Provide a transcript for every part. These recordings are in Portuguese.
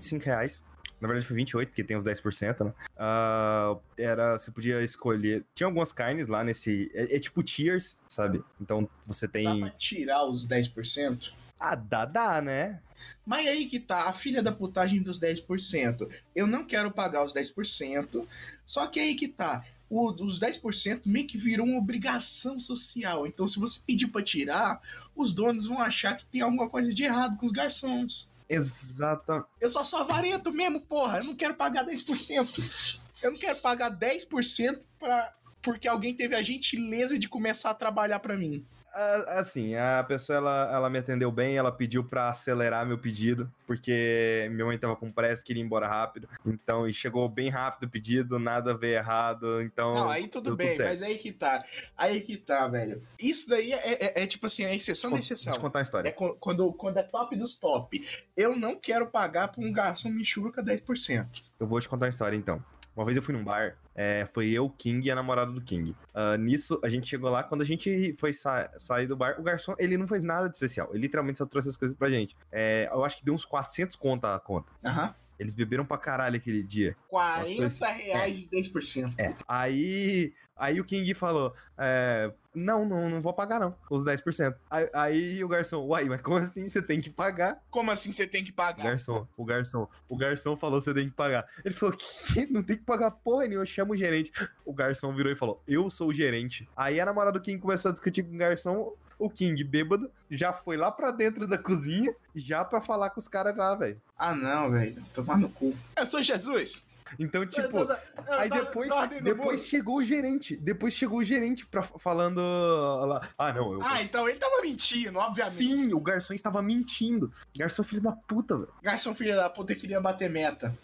25 reais. Na verdade foi 28, porque tem os 10%, né? Uh, era, você podia escolher. Tinha algumas carnes lá nesse. É, é, tipo tiers, sabe? Então você tem. Dá pra tirar os 10%? Ah, dá, dá, né? Mas aí que tá a filha da putagem dos 10%. Eu não quero pagar os 10%, só que aí que tá. O, os 10% meio que virou uma obrigação social. Então, se você pedir para tirar, os donos vão achar que tem alguma coisa de errado com os garçons. Exata. Eu só sou avarento mesmo, porra. Eu não quero pagar 10%. Eu não quero pagar 10% pra, porque alguém teve a gentileza de começar a trabalhar para mim. Assim, a pessoa ela, ela me atendeu bem, ela pediu para acelerar meu pedido, porque minha mãe tava com pressa, queria ir embora rápido. Então, e chegou bem rápido o pedido, nada veio errado. Então. Não, aí tudo bem, tudo mas aí que tá. Aí que tá, velho. Isso daí é, é, é tipo assim, a exceção da exceção. Vou te contar a história. É quando, quando é top dos top. Eu não quero pagar pra um garçom michuruca 10%. Eu vou te contar a história então. Uma vez eu fui num bar, é, foi eu, King e a namorada do King. Uh, nisso, a gente chegou lá, quando a gente foi sa sair do bar, o garçom, ele não fez nada de especial. Ele literalmente só trouxe as coisas pra gente. É, eu acho que deu uns 400 conta a conta. Aham. Uhum. Eles beberam pra caralho aquele dia. 40 reais é. de 10%. É. Aí, aí o King falou: é, Não, não, não vou pagar, não. Os 10%. Aí, aí o garçom, uai, mas como assim você tem que pagar? Como assim você tem que pagar? O garçom, o garçom, o garçom falou: você tem que pagar. Ele falou: que? Não tem que pagar porra nenhuma, eu chamo o gerente. O garçom virou e falou: Eu sou o gerente. Aí a namorada do King começou a discutir com o garçom o King, bêbado, já foi lá pra dentro da cozinha, já pra falar com os caras lá, velho. Ah, não, velho. Tomar no cu. Eu sou Jesus. Então, tipo, aí depois, depois chegou o gerente. Depois chegou o gerente pra, falando lá. Ah, não. Eu... Ah, então ele tava mentindo, obviamente. Sim, o garçom estava mentindo. Garçom filho da puta, velho. Garçom filho da puta queria bater meta.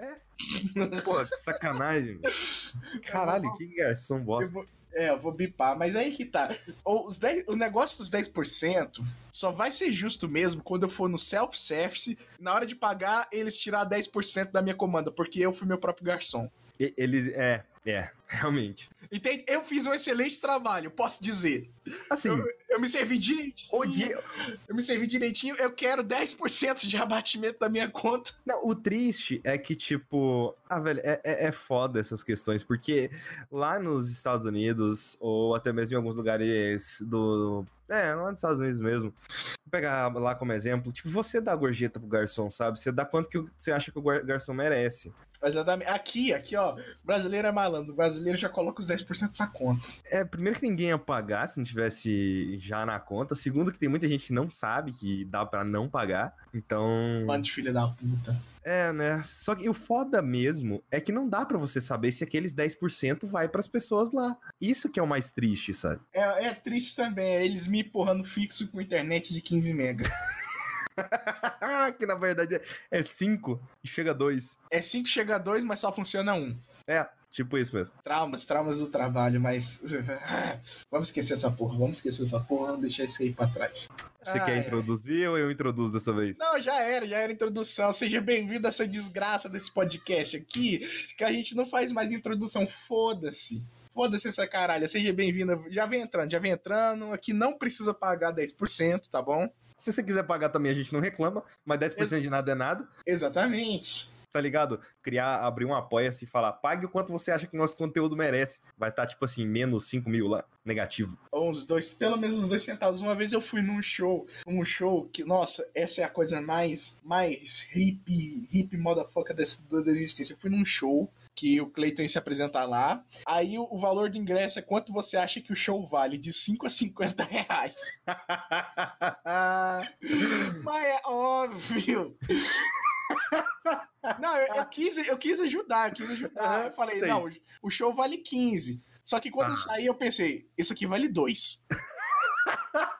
É. Pô, que sacanagem. Caralho, que garçom bosta. Eu vou, é, eu vou bipar, mas aí que tá. Os 10, o negócio dos 10% só vai ser justo mesmo quando eu for no self-service, na hora de pagar, eles tirar 10% da minha comanda, porque eu fui meu próprio garçom. Eles, é, é, realmente. Entende? Eu fiz um excelente trabalho, posso dizer. Assim. Eu, eu me servi direitinho. Odia. Eu me servi direitinho, eu quero 10% de abatimento da minha conta. Não, o triste é que, tipo. Ah, velho, é, é, é foda essas questões, porque lá nos Estados Unidos, ou até mesmo em alguns lugares do. É, lá nos Estados Unidos mesmo. Vou pegar lá como exemplo, tipo, você dá gorjeta pro garçom, sabe? Você dá quanto que você acha que o garçom merece. Exatamente. Aqui, aqui, ó, brasileiro é malandro. O brasileiro já coloca os 10% na conta. É, primeiro que ninguém ia pagar se não tivesse já na conta. Segundo que tem muita gente que não sabe que dá para não pagar. Então. Mano de filha da puta. É, né? Só que o foda mesmo é que não dá para você saber se aqueles 10% vai para as pessoas lá. Isso que é o mais triste, sabe? É, é triste também. É eles me empurrando fixo com internet de 15 mega. que na verdade é 5 e chega a 2. É 5 chega a 2, mas só funciona 1. Um. É, tipo isso mesmo. Traumas, traumas do trabalho, mas. vamos esquecer essa porra, vamos esquecer essa porra, vamos deixar isso aí pra trás. Você ah, quer é. introduzir ou eu introduzo dessa vez? Não, já era, já era introdução. Seja bem-vindo a essa desgraça desse podcast aqui, que a gente não faz mais introdução. Foda-se. Foda-se essa caralho. Seja bem-vindo. Já vem entrando, já vem entrando. Aqui não precisa pagar 10%, tá bom? Se você quiser pagar também, a gente não reclama, mas 10% Ex de nada é nada. Exatamente. Tá ligado? Criar, abrir um apoia-se e falar, pague o quanto você acha que nosso conteúdo merece. Vai estar, tá, tipo assim, menos 5 mil lá, negativo. Ou uns dois, pelo menos uns dois centavos. Uma vez eu fui num show, um show que, nossa, essa é a coisa mais, mais hip, hip motherfucker da existência. Eu fui num show que o Cleiton ia se apresentar lá. Aí o, o, valor do ingresso é quanto você acha que o show vale? De 5 a 50 reais. Mas é óbvio. Não, eu, eu, quis, eu quis ajudar, quis ajudar. eu falei, sei. não, o show vale 15. Só que quando ah. eu saí, eu pensei, isso aqui vale 2.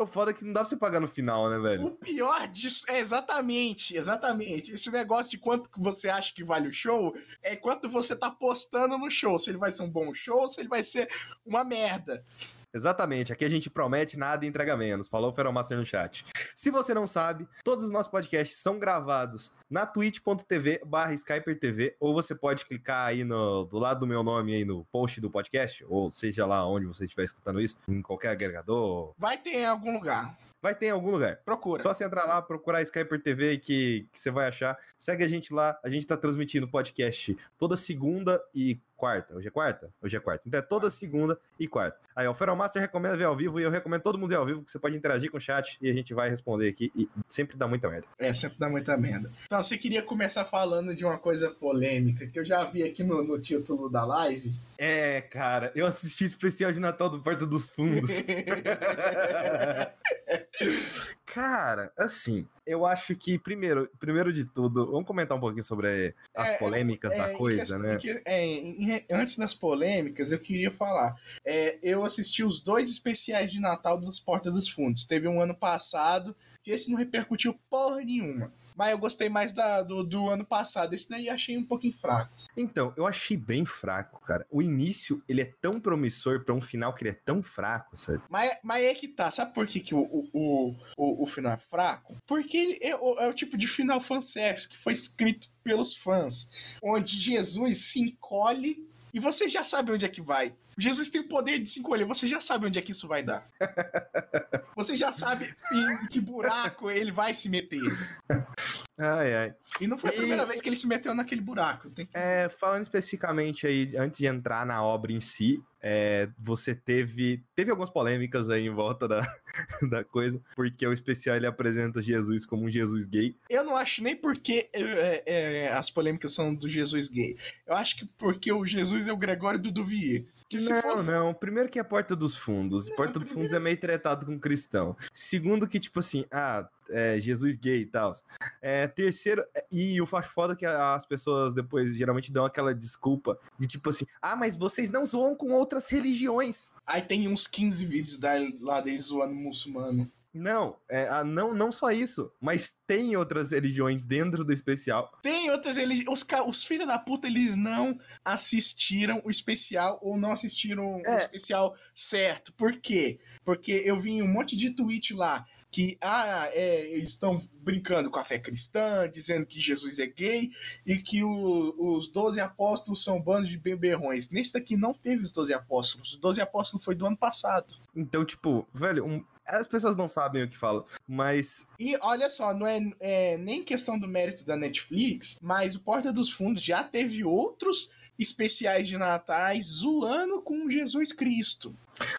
O foda é que não dá pra você pagar no final, né, velho? O pior disso é exatamente, exatamente. Esse negócio de quanto você acha que vale o show é quanto você tá postando no show. Se ele vai ser um bom show, se ele vai ser uma merda. Exatamente, aqui a gente promete nada e entrega menos. Falou o Feromaster no chat. Se você não sabe, todos os nossos podcasts são gravados na twitch.tv barra SkyperTV, ou você pode clicar aí no, do lado do meu nome aí no post do podcast, ou seja lá onde você estiver escutando isso, em qualquer agregador. Vai ter em algum lugar. Vai ter em algum lugar. Procura. Só você entrar lá, procurar Skyper TV que, que você vai achar. Segue a gente lá. A gente tá transmitindo podcast toda segunda e quarta. Hoje é quarta? Hoje é quarta. Então é toda segunda e quarta. Aí, ó, o Feromaster recomenda ver ao vivo e eu recomendo todo mundo ver ao vivo, que você pode interagir com o chat e a gente vai responder aqui e sempre dá muita merda. É, sempre dá muita merda. Então, você queria começar falando de uma coisa polêmica que eu já vi aqui no, no título da live. É, cara, eu assisti o especial de Natal do Porto dos Fundos. cara, assim, eu acho que, primeiro, primeiro de tudo, vamos comentar um pouquinho sobre as É, polêmicas é, da em coisa, né? em é, em- antes das polêmicas, eu queria falar. É, eu assisti os dois especiais de Natal dos Porta dos Fundos. Teve um ano passado, que esse não repercutiu porra nenhuma. Mas eu gostei mais da- do, do ano passado. Esse daí eu achei um pouquinho fraco. Então, eu achei bem fraco, cara. O início, ele é tão promissor pra um final que ele é tão fraco, sabe? Mas, mas é que tá. Sabe por que, que o, o, o, o, final é fraco? Porque ele é, o- é o tipo de final fanservice que foi escrito pelos fãs. Onde Jesus se encolhe e você já sabe onde é que vai. Jesus tem o poder de se encolher, você já sabe onde é que isso vai dar. Você já sabe em que buraco ele vai se meter. Ai, ai. E não foi a E- primeira vez que ele se meteu naquele buraco. Que- É, falando especificamente aí, antes de entrar na obra em si, é, você teve teve algumas polêmicas aí em volta da, da coisa, porque o especial ele apresenta Jesus como um Jesus gay. Eu não acho nem porque é, é, as polêmicas são do Jesus gay. Eu acho que porque o Jesus é o Gregório do Duvier. Não, fosse- não. Primeiro que é Porta dos Fundos. Porta dos Fundos é meio tretado com cristão. Segundo que, tipo assim, ah, é, Jesus gay e tal. É, terceiro, é, e o foda que as pessoas depois geralmente dão aquela desculpa de tipo assim, ah, mas vocês não zoam com outras religiões. Aí tem uns 15 vídeos da, lá deles zoando muçulmano. Não, é, ah, não, não só isso, mas tem outras religiões dentro do especial. Tem outras religiões. Os, os filhos da puta, eles não assistiram o especial ou não assistiram o É. especial certo. Por quê? Porque eu vi um monte de tweet lá que ah, é, eles estão brincando com a fé cristã, dizendo que Jesus é gay e que o- os 12 apóstolos são um bando de beberrões. Nesse daqui não teve os 12 apóstolos. Os 12 apóstolos foi do ano passado. Então, tipo, velho, um- as pessoas não sabem o que falam, mas E olha só, não é, é nem questão do mérito da Netflix, mas o Porta dos Fundos já teve outros especiais de natais zoando com Jesus Cristo.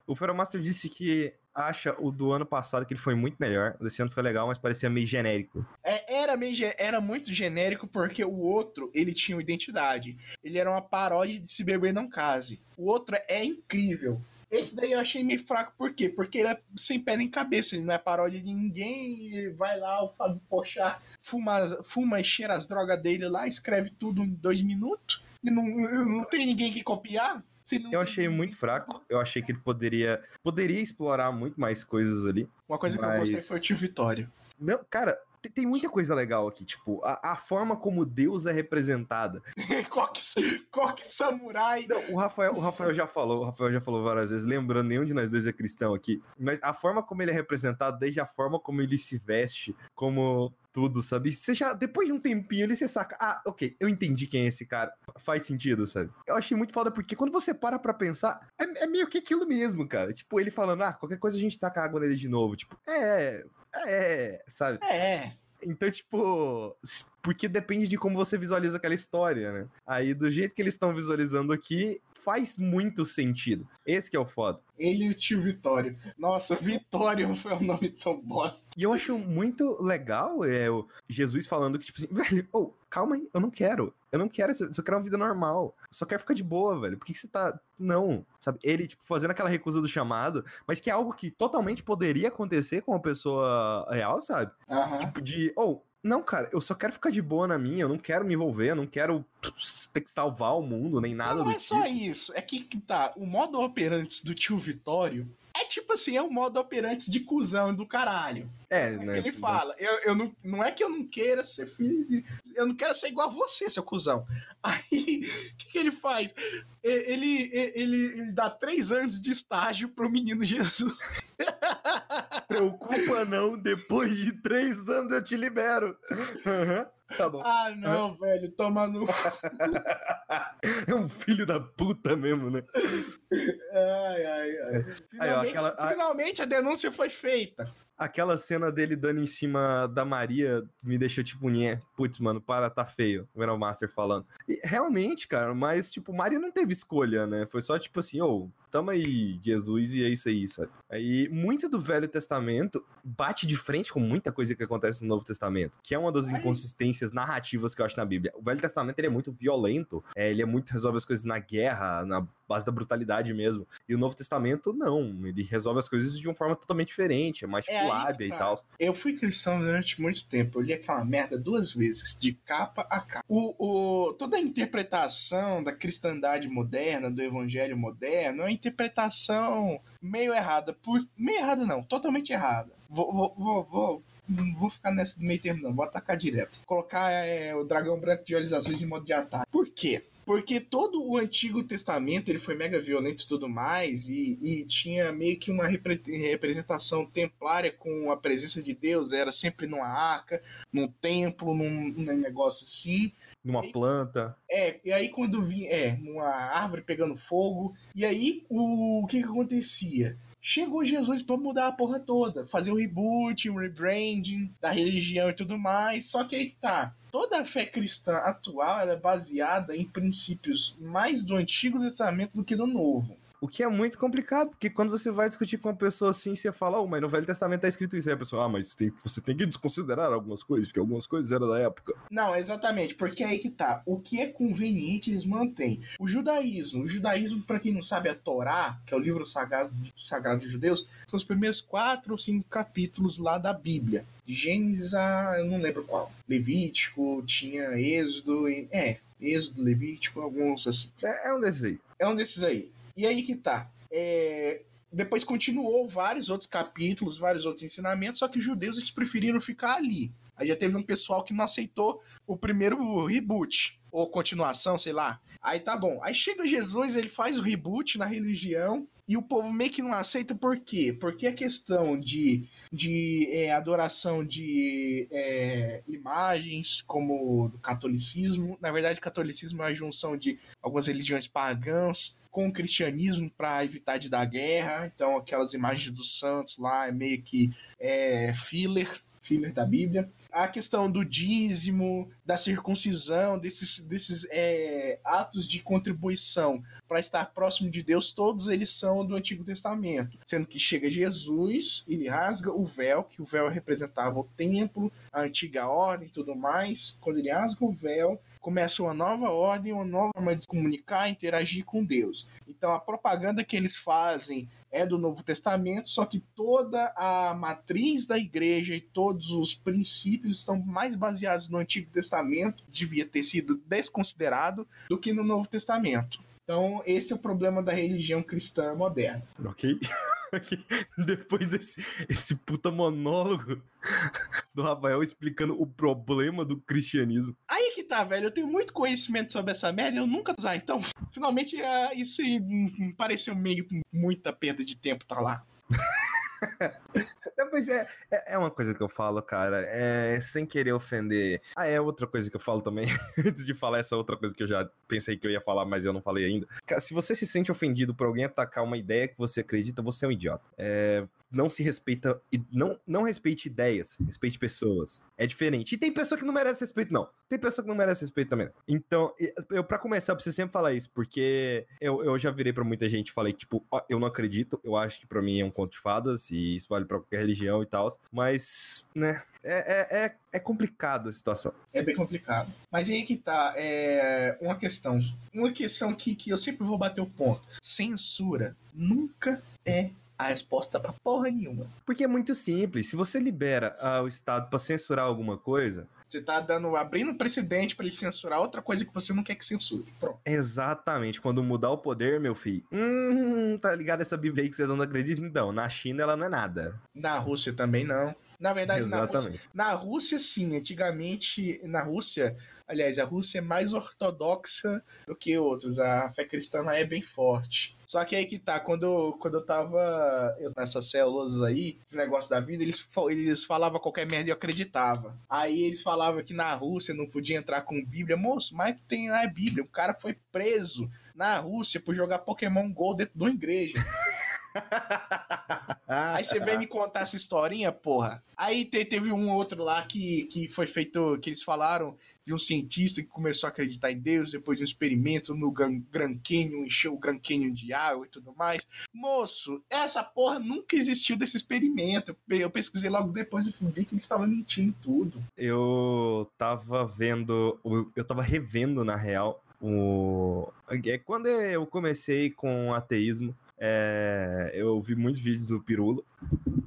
o Feromaster disse que acha o do ano passado que ele foi muito melhor. O desse ano foi legal, mas parecia meio genérico. É, era, meio, era muito genérico porque o outro, ele tinha uma identidade. Ele era uma paródia de Se Beber Não Case. O outro é incrível. Esse daí eu achei meio fraco, por quê? Porque ele é sem pé nem cabeça, ele não é paródia de ninguém, e vai lá, o Fábio Pochar fuma, fuma e cheira as drogas dele lá, escreve tudo em dois minutos, e não, não tem ninguém que copiar. Eu achei muito fraco. Eu achei que ele poderia poderia explorar muito mais coisas ali. Uma coisa que eu Mas- gostei foi o tio Vitório. Não, cara, tem, tem muita coisa legal aqui, tipo, a, a forma como Deus é representada. Coque, coque samurai. Não, o Rafael, o Rafael já falou, o Rafael já falou várias vezes, lembrando, nenhum de nós dois é cristão aqui, mas a forma como ele é representado, desde a forma como ele se veste, como tudo, sabe? Você já, depois de um tempinho ali, você saca, ah, ok, eu entendi quem é esse cara. Faz sentido, sabe? Eu achei muito foda, porque quando você para pra pensar, é, é meio que aquilo mesmo, cara. Tipo, ele falando, ah, qualquer coisa a gente taca água nele de novo. Tipo, é, é, sabe? É, Então, tipo, porque depende de como você visualiza aquela história, né? Aí, do jeito que eles estão visualizando aqui, faz muito sentido. Esse que é o foda. Ele e o tio Vitório. Nossa, Vitório foi um nome tão bosta. E eu acho muito legal é, o Jesus falando que, tipo assim, velho, ô, calma aí, eu não quero. Eu não quero, eu só quero uma vida normal. Eu só quero ficar de boa, velho. Por que, que você tá. Não, sabe? Ele, tipo, fazendo aquela recusa do chamado, mas que é algo que totalmente poderia acontecer com uma pessoa real, sabe? Tipo, de. Ou, não, cara, eu só quero ficar de boa na minha, eu não quero me envolver, eu não quero ter que salvar o mundo, nem nada não do é tipo. só isso. É que tá. O modo operante do tio Vitório É tipo assim, é um modo operante de cuzão do caralho. É, né? Ele fala, eu, eu não, não é que eu não queira ser filho de, Eu não quero ser igual a você, seu cuzão. Aí, o que, que, ele faz? Ele, ele, ele, dá três anos de estágio pro menino Jesus. Preocupa não, depois de três anos eu te libero. Uhum. Tá bom. Ah, não, velho, toma no. é um filho da puta mesmo, né? Ai, ai, ai. Finalmente, Aí, ó, aquela... finalmente a denúncia foi feita aquela cena dele dando em cima da Maria me deixou tipo, nhé, putz, mano, para, tá feio. O Venom Master falando. E, realmente, cara, mas, tipo, Maria não teve escolha, né? Foi só tipo assim, ô, oh, tamo aí, Jesus, e é isso aí, sabe? Aí, muito do Velho Testamento bate de frente com muita coisa que acontece no Novo Testamento, que é uma das inconsistências narrativas que eu acho na Bíblia. O Velho Testamento, ele é muito violento, é, ele é muito, resolve as coisas na guerra, na base da brutalidade mesmo. E o Novo Testamento, não. Ele resolve as coisas de uma forma totalmente diferente, é mais tipo é lábia e tal. Eu fui cristão durante muito tempo. Eu li aquela merda duas vezes, de capa a capa. O, o, toda a interpretação da cristandade moderna, do evangelho moderno, é uma interpretação meio errada. Por, meio errada, não, totalmente errada. Vou, vou, vou, vou não vou ficar nesse meio termo, não. Vou atacar direto. Colocar é, o dragão branco de olhos azuis em modo de ataque. Por quê? Porque todo o Antigo Testamento ele foi mega violento e tudo mais, e, e tinha meio que uma repre representação templária com a presença de Deus, era sempre numa arca, num templo, num, num negócio assim. Numa e, planta. É, e aí quando vinha. É, numa árvore pegando fogo. E aí o, o que, que acontecia? Chegou Jesus para mudar a porra toda, fazer um reboot, um rebranding da religião e tudo mais. Só que aí que tá. Toda a fé cristã atual é baseada em princípios mais do Antigo Testamento do que do Novo. O que é muito complicado, porque quando você vai discutir com uma pessoa assim, você fala, oh, mas no Velho Testamento tá escrito isso. Aí a pessoa, ah, mas tem, você tem que desconsiderar algumas coisas, porque algumas coisas eram da época. Não, exatamente, porque aí que tá. O que é conveniente, eles mantêm. O judaísmo, o judaísmo, para quem não sabe, a Torá, que é o livro sagrado, sagrado dos judeus, são os primeiros quatro ou cinco capítulos lá da Bíblia. De Gênesis a. eu não lembro qual. Levítico, tinha Êxodo, e, é, Êxodo, Levítico, alguns assim. É, é um desses aí. É um desses aí. E aí que tá. É, depois continuou vários outros capítulos, vários outros ensinamentos, só que os judeus eles preferiram ficar ali. Aí já teve um pessoal que não aceitou o primeiro reboot, ou continuação, sei lá. Aí tá bom. Aí chega Jesus, ele faz o reboot na religião, e o povo meio que não aceita por quê? Porque a questão de, de é, adoração de é, imagens, como o catolicismo, na verdade, catolicismo é a junção de algumas religiões pagãs com o cristianismo para evitar de dar guerra. Então, aquelas imagens dos santos lá é meio que é, filler, filler da Bíblia a questão do dízimo, da circuncisão, desses, desses é, atos de contribuição para estar próximo de Deus, todos eles são do Antigo Testamento. Sendo que chega Jesus, ele rasga o véu, que o véu representava o templo, a antiga ordem e tudo mais. Quando ele rasga o véu, começa uma nova ordem, uma nova forma de se comunicar, interagir com Deus. Então a propaganda que eles fazem é do Novo Testamento, só que toda a matriz da igreja e todos os princípios estão mais baseados no Antigo Testamento, devia ter sido desconsiderado, do que no Novo Testamento. Então, esse é o problema da religião cristã moderna. Ok. Depois desse esse puta monólogo do Rafael explicando o problema do cristianismo. Aí que tá, velho. Eu tenho muito conhecimento sobre essa merda eu nunca usar. Então, finalmente, uh, isso me pareceu meio muita perda de tempo tá lá. Depois é, é, é, uma coisa que eu falo, cara, é sem querer ofender. Ah, é outra coisa que eu falo também, antes de falar essa outra coisa que eu já pensei que eu ia falar, mas eu não falei ainda. Se você se sente ofendido por alguém atacar uma ideia que você acredita, você é um idiota. É, não se respeita e não, não respeite ideias, respeite pessoas. É diferente. E tem pessoa que não merece respeito, não. Tem pessoa que não merece respeito também. Então, eu para começar, eu preciso sempre falar isso, porque eu, eu já virei para muita gente e falei, tipo, ó, eu não acredito, eu acho que para mim é um conto de fadas, e isso vale para qualquer religião e tal. Mas, né, é, é, é, é, complicado a situação. É bem complicado. Mas aí que tá, é uma questão. Uma questão que, que eu sempre vou bater o ponto. Censura nunca é a resposta pra porra nenhuma. Porque é muito simples. Se você libera ah, o Estado para censurar alguma coisa, Você tá dando, abrindo precedente para ele censurar outra coisa que você não quer que censure. Pronto. Exatamente. Quando mudar o poder, meu filho. Hum, tá ligado essa Bíblia aí que você não acredita? Então, na China ela não é nada. Na Rússia também não. Na verdade, na Rússia, na Rússia, sim. Antigamente, na Rússia, aliás, a Rússia é mais ortodoxa do que outros. A fé cristã é bem forte. Só que aí que tá, quando eu, quando eu tava eu, nessas células aí, esse negócio da vida, eles, eles falavam qualquer merda e eu acreditava. Aí eles falavam que na Rússia não podia entrar com Bíblia. Moço, mas que tem lá é Bíblia. O cara foi preso na Rússia por jogar Pokémon GO dentro de uma igreja. Aí você vem me contar essa historinha, porra. Aí te, teve um outro lá que, que foi feito, que eles falaram de um cientista que começou a acreditar em Deus depois de um experimento no Grand Canyon, encheu o Grand Canyon de água e tudo mais. Moço, essa porra nunca existiu desse experimento. Eu pesquisei logo depois e vi que eles estavam mentindo tudo. Eu tava vendo, eu tava revendo na real o... É, quando eu comecei com ateísmo, é, eu vi muitos vídeos do Pirulo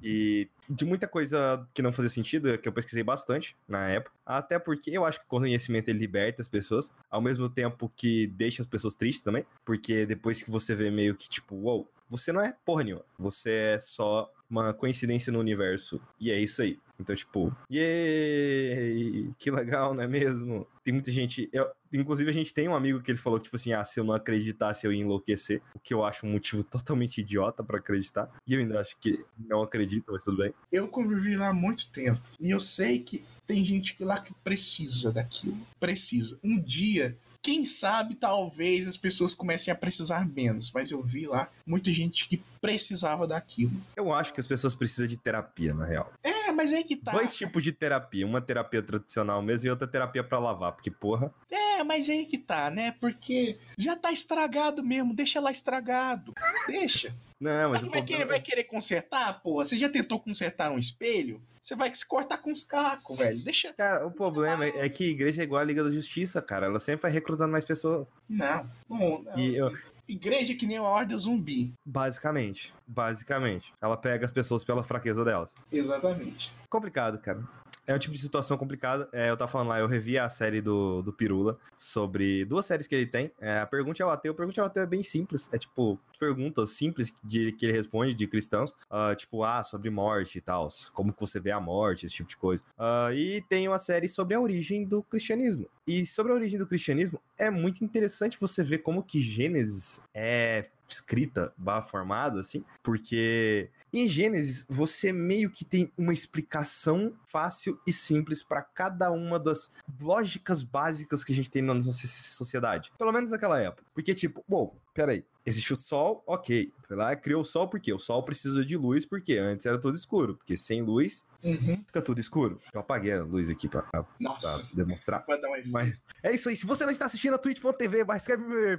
e de muita coisa que não fazia sentido, que eu pesquisei bastante na época. Até porque eu acho que o conhecimento ele liberta as pessoas, ao mesmo tempo que deixa as pessoas tristes também. Porque depois que você vê meio que tipo, uou, wow, você não é porra nenhuma. Você é só uma coincidência no universo. E é isso aí. Então, tipo, yay! Que legal, não é mesmo? Tem muita gente. Eu, inclusive, a gente tem um amigo que ele falou, tipo assim, ah, se eu não acreditasse, eu ia enlouquecer. O que eu acho um motivo totalmente idiota para acreditar. E eu ainda acho que não acredito, mas tudo bem. Eu convivi lá há muito tempo. E eu sei que tem gente lá que precisa daquilo. Precisa. Um dia quem sabe, talvez as pessoas comecem a precisar menos. Mas eu vi lá muita gente que precisava daquilo. Eu acho que as pessoas precisam de terapia, na real. É, mas é que tá. Dois tipos de terapia. Uma terapia tradicional mesmo e outra terapia para lavar. Porque, porra. É, mas é que tá, né? Porque já tá estragado mesmo. Deixa lá estragado. Deixa. Não, mas, mas vai, querer, vai querer consertar, porra? Você já tentou consertar um espelho? Você vai se cortar com os cacos, velho. Deixa. Cara, o problema é que a igreja é igual a Liga da Justiça, cara. Ela sempre vai recrutando mais pessoas. Não, não, não. E eu... Igreja que nem a Ordem Zumbi. Basicamente. Basicamente. Ela pega as pessoas pela fraqueza delas. Exatamente. Complicado, cara é um tipo de situação complicada. É, eu tava falando lá, eu revi a série do, do Pirula sobre duas séries que ele tem. É, a Pergunta ao Ateu. A Pergunta ao Ateu é bem simples. É tipo, perguntas simples de, que ele responde de cristãos. Uh, tipo, ah, sobre morte e tal. Como que você vê a morte, esse tipo de coisa. Uh, e tem uma série sobre a origem do cristianismo. E sobre a origem do cristianismo, é muito interessante você ver como que Gênesis é escrita, formada, assim, porque em Gênesis, você meio que tem uma explicação fácil e simples para cada uma das lógicas básicas que a gente tem na nossa sociedade. Pelo menos naquela época. Porque, tipo, bom, peraí. Existe o sol, ok. Foi lá, criou o sol porque o sol precisa de luz, porque antes era tudo escuro. Porque sem luz, Uhum. Fica tudo escuro. Eu apaguei a luz aqui pra, pra, pra demonstrar. Um Mas é isso aí. Se você não está assistindo a twitch.tv,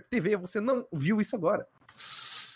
TV, você não viu isso agora.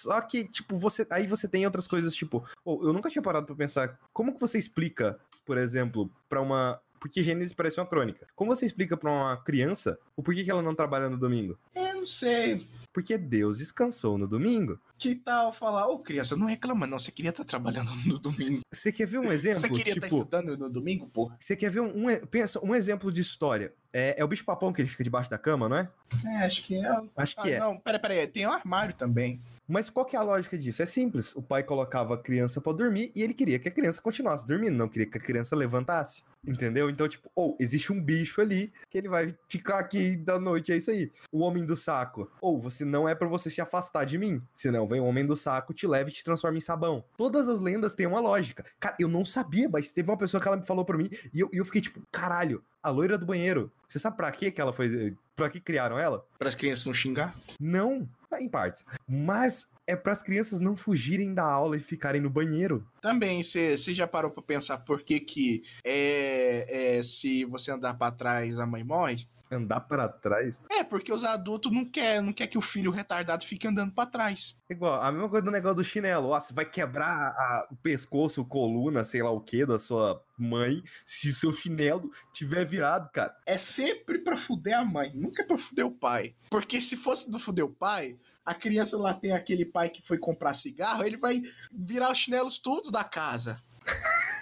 Só que, tipo, você. Aí você tem outras coisas, tipo. Oh, eu nunca tinha parado pra pensar. Como que você explica, por exemplo, para uma. Porque Gênesis parece uma crônica. Como você explica para uma criança o porquê que ela não trabalha no domingo? Eu não sei. Porque Deus descansou no domingo. Que tal falar, ô oh, criança, não reclama não, você queria estar tá trabalhando no domingo. Você quer ver um exemplo? Você queria estar tá tipo, tá estudando no domingo, porra? Você quer ver um, um, pensa, um exemplo de história? É, é o bicho papão que ele fica debaixo da cama, não é? É, acho que é. Acho que ah, é. Não, peraí, peraí, tem um armário também. Mas qual que é a lógica disso? É simples. O pai colocava a criança para dormir e ele queria que a criança continuasse dormindo, não queria que a criança levantasse. Entendeu? Então, tipo, ou oh, existe um bicho ali que ele vai ficar aqui da noite, é isso aí. O homem do saco. Ou oh, você não é para você se afastar de mim. Senão vem o homem do saco, te leva e te transforma em sabão. Todas as lendas têm uma lógica. Cara, eu não sabia, mas teve uma pessoa que ela me falou pra mim e eu, eu fiquei tipo, caralho, a loira do banheiro. Você sabe pra que ela foi. Pra que criaram ela? Para as crianças não xingar? Não, em partes. Mas é para as crianças não fugirem da aula e ficarem no banheiro. Também, você já parou para pensar por que que é, é, se você andar para trás a mãe morre? Andar para trás? É, porque os adultos não quer, não quer que o filho retardado fique andando para trás. Igual, a mesma coisa do negócio do chinelo. Ó, você vai quebrar a, o pescoço, coluna, sei lá o que, da sua mãe, se o seu chinelo tiver virado, cara. É sempre pra fuder a mãe, nunca é pra fuder o pai. Porque se fosse do fuder o pai, a criança lá tem aquele pai que foi comprar cigarro, ele vai virar os chinelos todos da casa.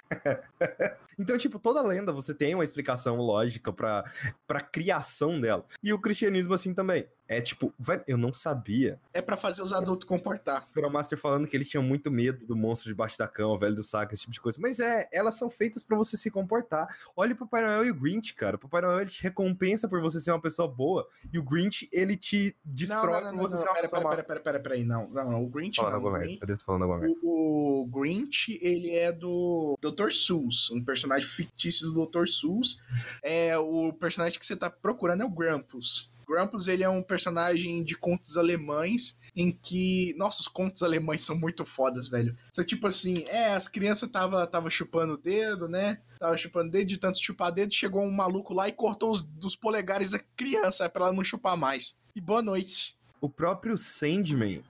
então, tipo, toda lenda você tem uma explicação lógica pra, pra criação dela. E o cristianismo, assim, também. É tipo, velho, eu não sabia. É para fazer os adultos comportar. O Master falando que eles tinham muito medo do monstro debaixo da cama, o velho do saco, esse tipo de coisa. Mas é, elas são feitas para você se comportar. Olha o Papai Noel e o Grinch, cara. O Papai Noel ele te recompensa por você ser uma pessoa boa. E o Grinch, ele te destrói não, não, por você não, ser uma pera, pessoa pera, má. pera, pera, pera, pera aí. Não, não, o Grinch Falando não. alguma O merda. Eu devo falando alguma merda. o, o Grinch, ele é do Dr. Seuss, um personagem fictício do Dr. Seuss. É, o personagem que você tá procurando é o Grampus. Grampus, ele é um personagem de contos alemães em que, nossa, os contos alemães são muito fodas, velho. Você tipo assim, é, as crianças tava, tava chupando o dedo, né? Tava chupando o dedo, de tanto chupar dedo, chegou um maluco lá e cortou os dos polegares da criança pra ela não chupar mais. E boa noite. O próprio Sandman,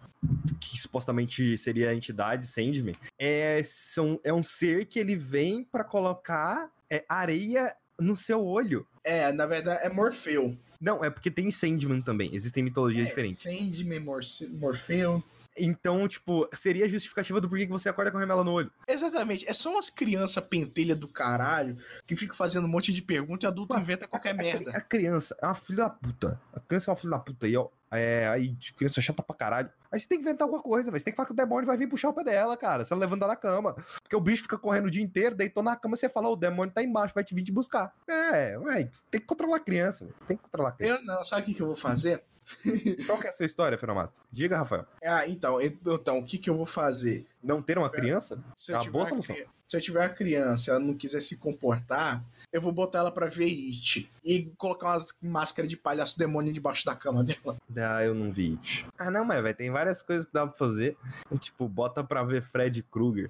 que supostamente seria a entidade Sandman, é, são, é um ser que ele vem pra colocar é, areia no seu olho. É, na verdade é Morfeu. Não, é porque tem Sandman também. Existem mitologias É, diferentes. Sandman, Morse- Morfeu. Então, tipo, seria a justificativa do porquê que você acorda com remela no olho. Exatamente, é só umas crianças pentelha do caralho que ficam fazendo um monte de pergunta e adulto Ué, inventa qualquer A, merda. a criança é uma filha da puta. A criança é uma filha da puta aí, ó. É, aí, criança chata pra caralho. Aí você tem que inventar alguma coisa, velho. Você tem que falar que o demônio vai vir puxar o pé dela, cara. Você levanta da cama. Porque o bicho fica correndo o dia inteiro, deitou na cama, você fala, "Ó, o demônio tá embaixo, vai te vir te buscar. É, ué, tem que controlar a criança, velho. Tem que controlar a criança. Eu não, sabe o que, que eu vou fazer? Qual que é a sua história, Fenomasto? Diga, Rafael. Ah, então, então, o que, que eu vou fazer? Não ter uma criança? Se É uma boa solução. cri- se eu tiver uma criança e ela não quiser se comportar, eu vou botar ela pra ver It e colocar umas máscaras de palhaço demônio debaixo da cama dela. Ah, eu não vi. Ah, não, mas, velho, tem várias coisas que dá pra fazer. Tipo, bota pra ver Fred Krueger.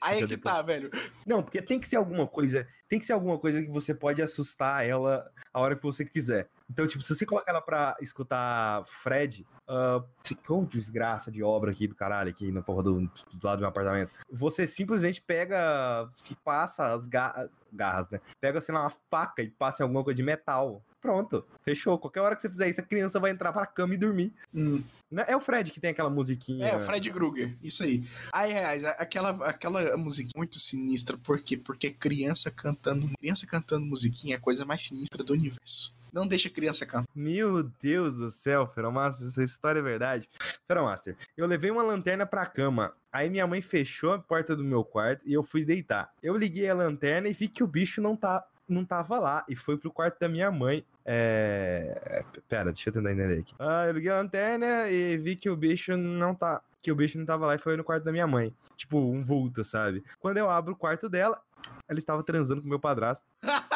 Aí é que depois- tá, velho. Não, porque tem que ser alguma coisa. Tem que ser alguma coisa que você pode assustar ela a hora que você quiser. Então, tipo, se você colocar ela pra escutar Fred, uh, que desgraça de obra aqui do caralho, aqui na porra do, do lado do meu apartamento. Você simplesmente pega, se passa as ga- garras, né? Pega, sei lá, uma faca e passa em alguma coisa de metal. Pronto, fechou. Qualquer hora que você fizer isso, a criança vai entrar pra cama e dormir. Hum, Né? É o Fred que tem aquela musiquinha. é, o Fred Krueger, isso aí. Aí, reais, aquela, aquela musiquinha muito sinistra, por quê? Porque criança cantando, criança cantando musiquinha é a coisa mais sinistra do universo. Não deixa a criança cantar. Meu Deus do céu, Feromaster, essa história é verdade. Feromaster, eu levei uma lanterna pra cama. Aí minha mãe fechou a porta do meu quarto e eu fui deitar. Eu liguei a lanterna e vi que o bicho não, tá, não tava lá. E foi pro quarto da minha mãe. É. Pera, deixa eu tentar entender aqui. Ah, eu liguei a lanterna e vi que o bicho não tá. Que o bicho não tava lá e foi no quarto da minha mãe. Tipo, um vulto, sabe? Quando eu abro o quarto dela, ela estava transando com meu padrasto.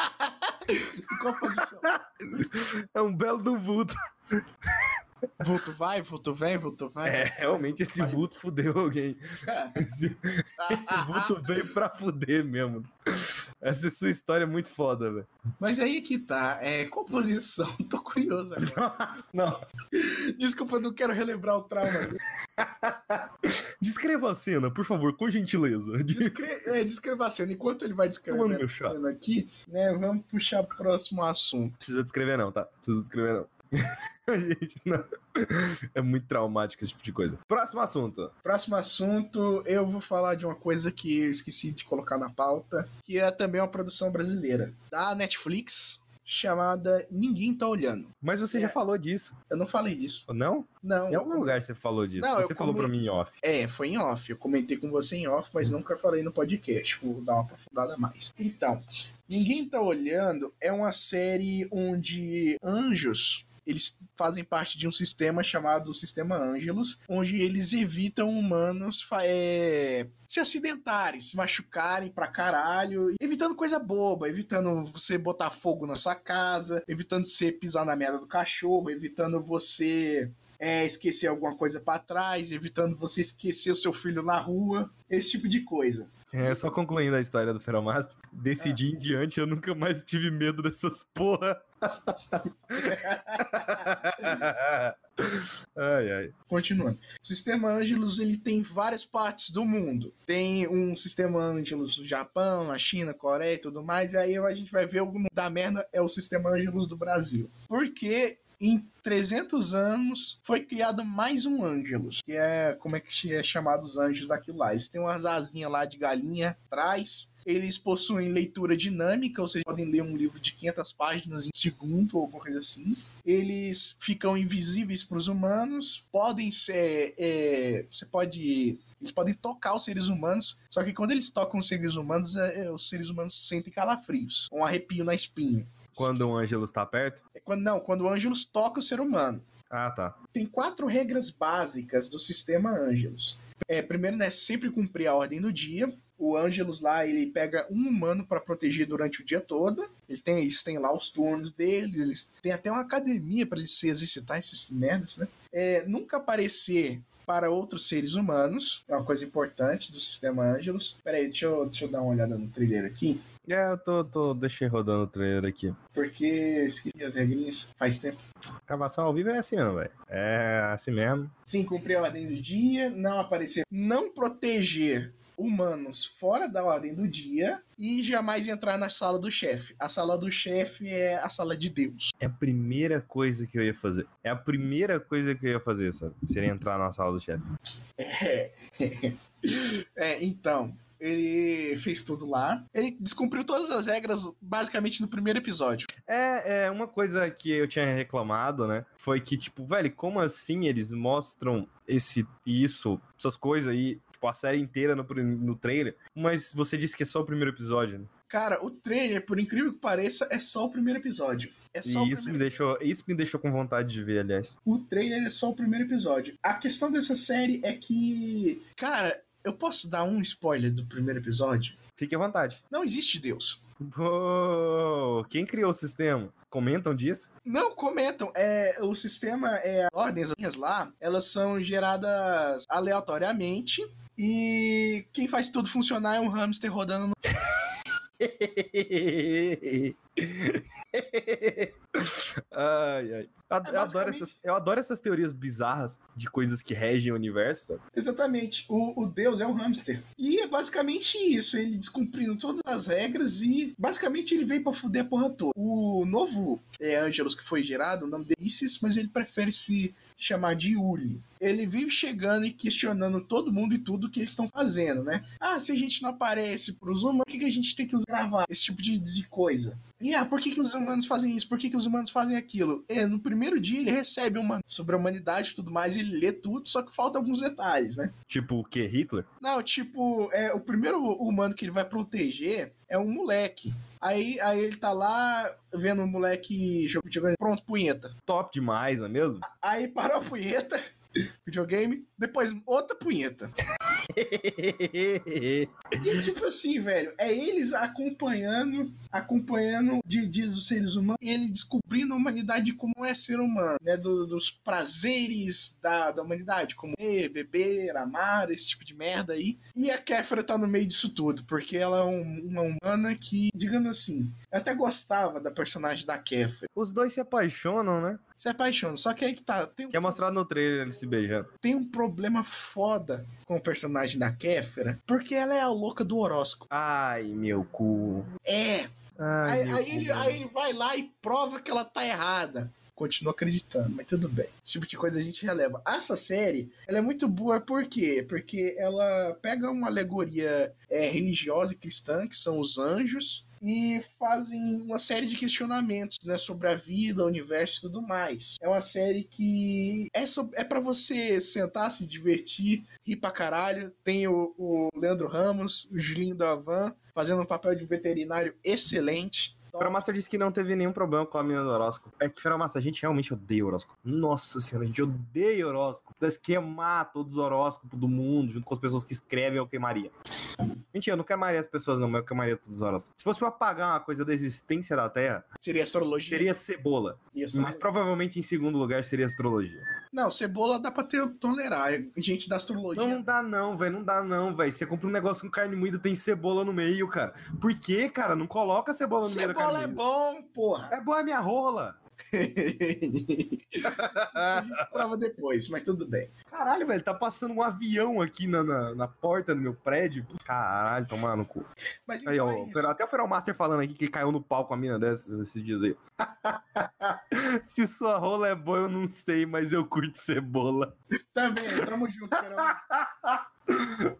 Em qual posição? É um belo do vulto. Vulto vai, vulto vem, vulto vai. É, realmente esse vulto fudeu alguém. Esse, esse vulto veio pra fuder mesmo. Essa sua história é muito foda, velho. Mas aí que tá, é composição, tô curioso agora. Não. Desculpa, eu não quero relembrar o trauma. Descreva a cena, por favor, com gentileza. Descre é, descreva a cena. Enquanto ele vai descrevendo chá. a cena aqui, né, vamos puxar pro próximo assunto. Precisa descrever não, tá? Precisa descrever não. Gente, não. É muito traumático esse tipo de coisa. Próximo assunto. Próximo assunto, eu vou falar de uma coisa que eu esqueci de colocar na pauta, que é também uma produção brasileira, da Netflix, chamada Ninguém Tá Olhando. Mas você É. já falou disso, Eu não falei disso. não? Não. Em algum lugar você falou disso. Não, você falou pra mim em off. É, foi em off. Eu comentei com você em off, mas nunca falei no podcast. Vou dar uma aprofundada a mais. Então, Ninguém Tá Olhando é uma série onde anjos. Eles fazem parte de um sistema chamado Sistema Ângelos, onde eles evitam humanos é, se acidentarem, se machucarem pra caralho, evitando coisa boba, evitando você botar fogo na sua casa, evitando você pisar na merda do cachorro, evitando você é, esquecer alguma coisa pra trás, evitando você esquecer o seu filho na rua, esse tipo de coisa. É, só concluindo a história do Feromaster, decidi em diante, eu nunca mais tive medo dessas porra. ai, ai. Continuando. O sistema Angelus ele tem várias partes do mundo. Tem um sistema Angelus no Japão, na China, Coreia e tudo mais. E aí a gente vai ver o da merda é o sistema Angelus do Brasil. Porque em 300 anos foi criado mais um Ângelus, que é como é que é chamado os anjos daquilo lá. Eles têm umas asinhas lá de galinha atrás. Eles possuem leitura dinâmica, ou seja, podem ler um livro de 500 páginas em segundo ou alguma coisa assim. Eles ficam invisíveis para os humanos, podem ser. É, você pode eles podem tocar os seres humanos, só que quando eles tocam os seres humanos, é, os seres humanos sentem calafrios, um arrepio na espinha. Quando o Ângelus tá perto? É quando, não, quando o Ângelus toca o ser humano. Ah, tá. Tem quatro regras básicas do sistema Ângelus. É, primeiro, né, sempre cumprir a ordem do dia. O Ângelus lá, ele pega um humano para proteger durante o dia todo. Ele tem, eles têm lá os turnos deles, eles têm até uma academia para eles se exercitar, esses merdas, né? É, nunca aparecer para outros seres humanos. É uma coisa importante do sistema Angelus. Peraí, deixa eu, deixa eu dar uma olhada no trailer aqui. É, eu tô, tô deixei rodando o trailer aqui. Porque eu esqueci as regrinhas faz tempo. Gravação ao vivo é assim mesmo, velho. É assim mesmo. Sim, cumprir a ordem do dia, não aparecer, não proteger humanos fora da ordem do dia e jamais entrar na sala do chefe. A sala do chefe é a sala de Deus. É a primeira coisa que eu ia fazer. É a primeira coisa que eu ia fazer, sabe? Seria entrar na sala do chefe. É. é, então. Ele fez tudo lá. Ele descumpriu todas as regras, basicamente, no primeiro episódio. É, é, uma coisa que eu tinha reclamado, né? Foi que, tipo, velho, como assim eles mostram esse isso, essas coisas aí, tipo, a série inteira no, no trailer, mas você disse que é só o primeiro episódio, né? Cara, o trailer, por incrível que pareça, é só o primeiro episódio. É só isso, me deixou, isso me deixou com vontade de ver, aliás. O trailer é só o primeiro episódio. A questão dessa série é que, cara, eu posso dar um spoiler do primeiro episódio? Fique à vontade. Não existe Deus. Oh, quem criou o sistema? Comentam disso? Não, comentam. É, o sistema, é, ordens lá, elas são geradas aleatoriamente e quem faz tudo funcionar é um hamster rodando no. ai, ai. Eu, é adoro essas, eu adoro essas teorias bizarras de coisas que regem o universo. Sabe? Exatamente. O, o Deus é um hamster. E é basicamente isso. Ele descumprindo todas as regras e basicamente ele veio pra fuder a porra toda. O novo é, Angelus que foi gerado, o nome dele é Isis, mas ele prefere se chamar de Uli. Ele vive chegando e questionando todo mundo e tudo que eles estão fazendo, né? Ah, se a gente não aparece pros humanos, por que, que a gente tem que gravar esse tipo de, de coisa? E ah, por que, que os humanos fazem isso? Por que, que os humanos fazem aquilo? É, no primeiro dia ele recebe uma sobre a humanidade e tudo mais, ele lê tudo, só que falta alguns detalhes, né? Tipo o que? Hitler? Não, tipo, é, o primeiro humano que ele vai proteger é um moleque. Aí, aí ele tá lá vendo o moleque jogando pronto, punheta. Top demais, não é mesmo? Aí parou a punheta, videogame, depois outra punheta. e tipo assim, velho, é eles acompanhando, acompanhando de, de dos seres humanos, e ele descobrindo a humanidade como é ser humano, né? Do, dos prazeres da, da humanidade, como comer, beber, amar, esse tipo de merda aí. E a Kéfera tá no meio disso tudo, porque ela é um, uma humana que, digamos assim, eu até gostava da personagem da Kéfera. Os dois se apaixonam, né? Se apaixonam, só que aí que tá. Tem um... Que é mostrado no trailer eles se beijando. Tem um problema foda com o personagem da Kéfera, porque ela é a louca do horóscopo. Ai, meu cu. É. Ai, aí, aí, ele, aí ele vai lá e prova que ela tá errada continua acreditando, mas tudo bem. Esse tipo de coisa a gente releva. Essa série, ela é muito boa por quê? Porque ela pega uma alegoria é, religiosa e cristã, que são os anjos, e fazem uma série de questionamentos né, sobre a vida, o universo e tudo mais. É uma série que é, so, é para você sentar, se divertir, rir pra caralho. Tem o, o Leandro Ramos, o Julinho da Van fazendo um papel de veterinário excelente. Master disse que não teve nenhum problema com a mina do horóscopo. É que Master, a gente realmente odeia horóscopo. Nossa senhora, a gente odeia horóscopo. Deve queimar todos os horóscopos do mundo, junto com as pessoas que escrevem, eu queimaria. Mentira, eu não queimaria as pessoas, não, mas eu queimaria todos os horóscopos. Se fosse pra apagar uma coisa da existência da Terra, seria astrologia. Seria cebola. Mas provavelmente em segundo lugar seria astrologia. Não, cebola dá pra ter, tolerar. Gente da astrologia. Não, não dá não, velho. Não dá não, velho. Você compra um negócio com carne moída, tem cebola no meio, cara. Por que, cara? Não coloca cebola no cebola meio da Cebola é bom, porra. É boa a minha rola. a gente prova depois, mas tudo bem. Caralho, velho, tá passando um avião aqui na, na, na porta do meu prédio. Caralho, tomar no cu. Mas Aí, então ó, é o isso. Feral- até o Feral Master falando aqui que caiu no pau com a mina dessas esses dias aí. Se sua rola é boa, eu não sei, mas eu curto cebola. Também, tamo junto, Carol.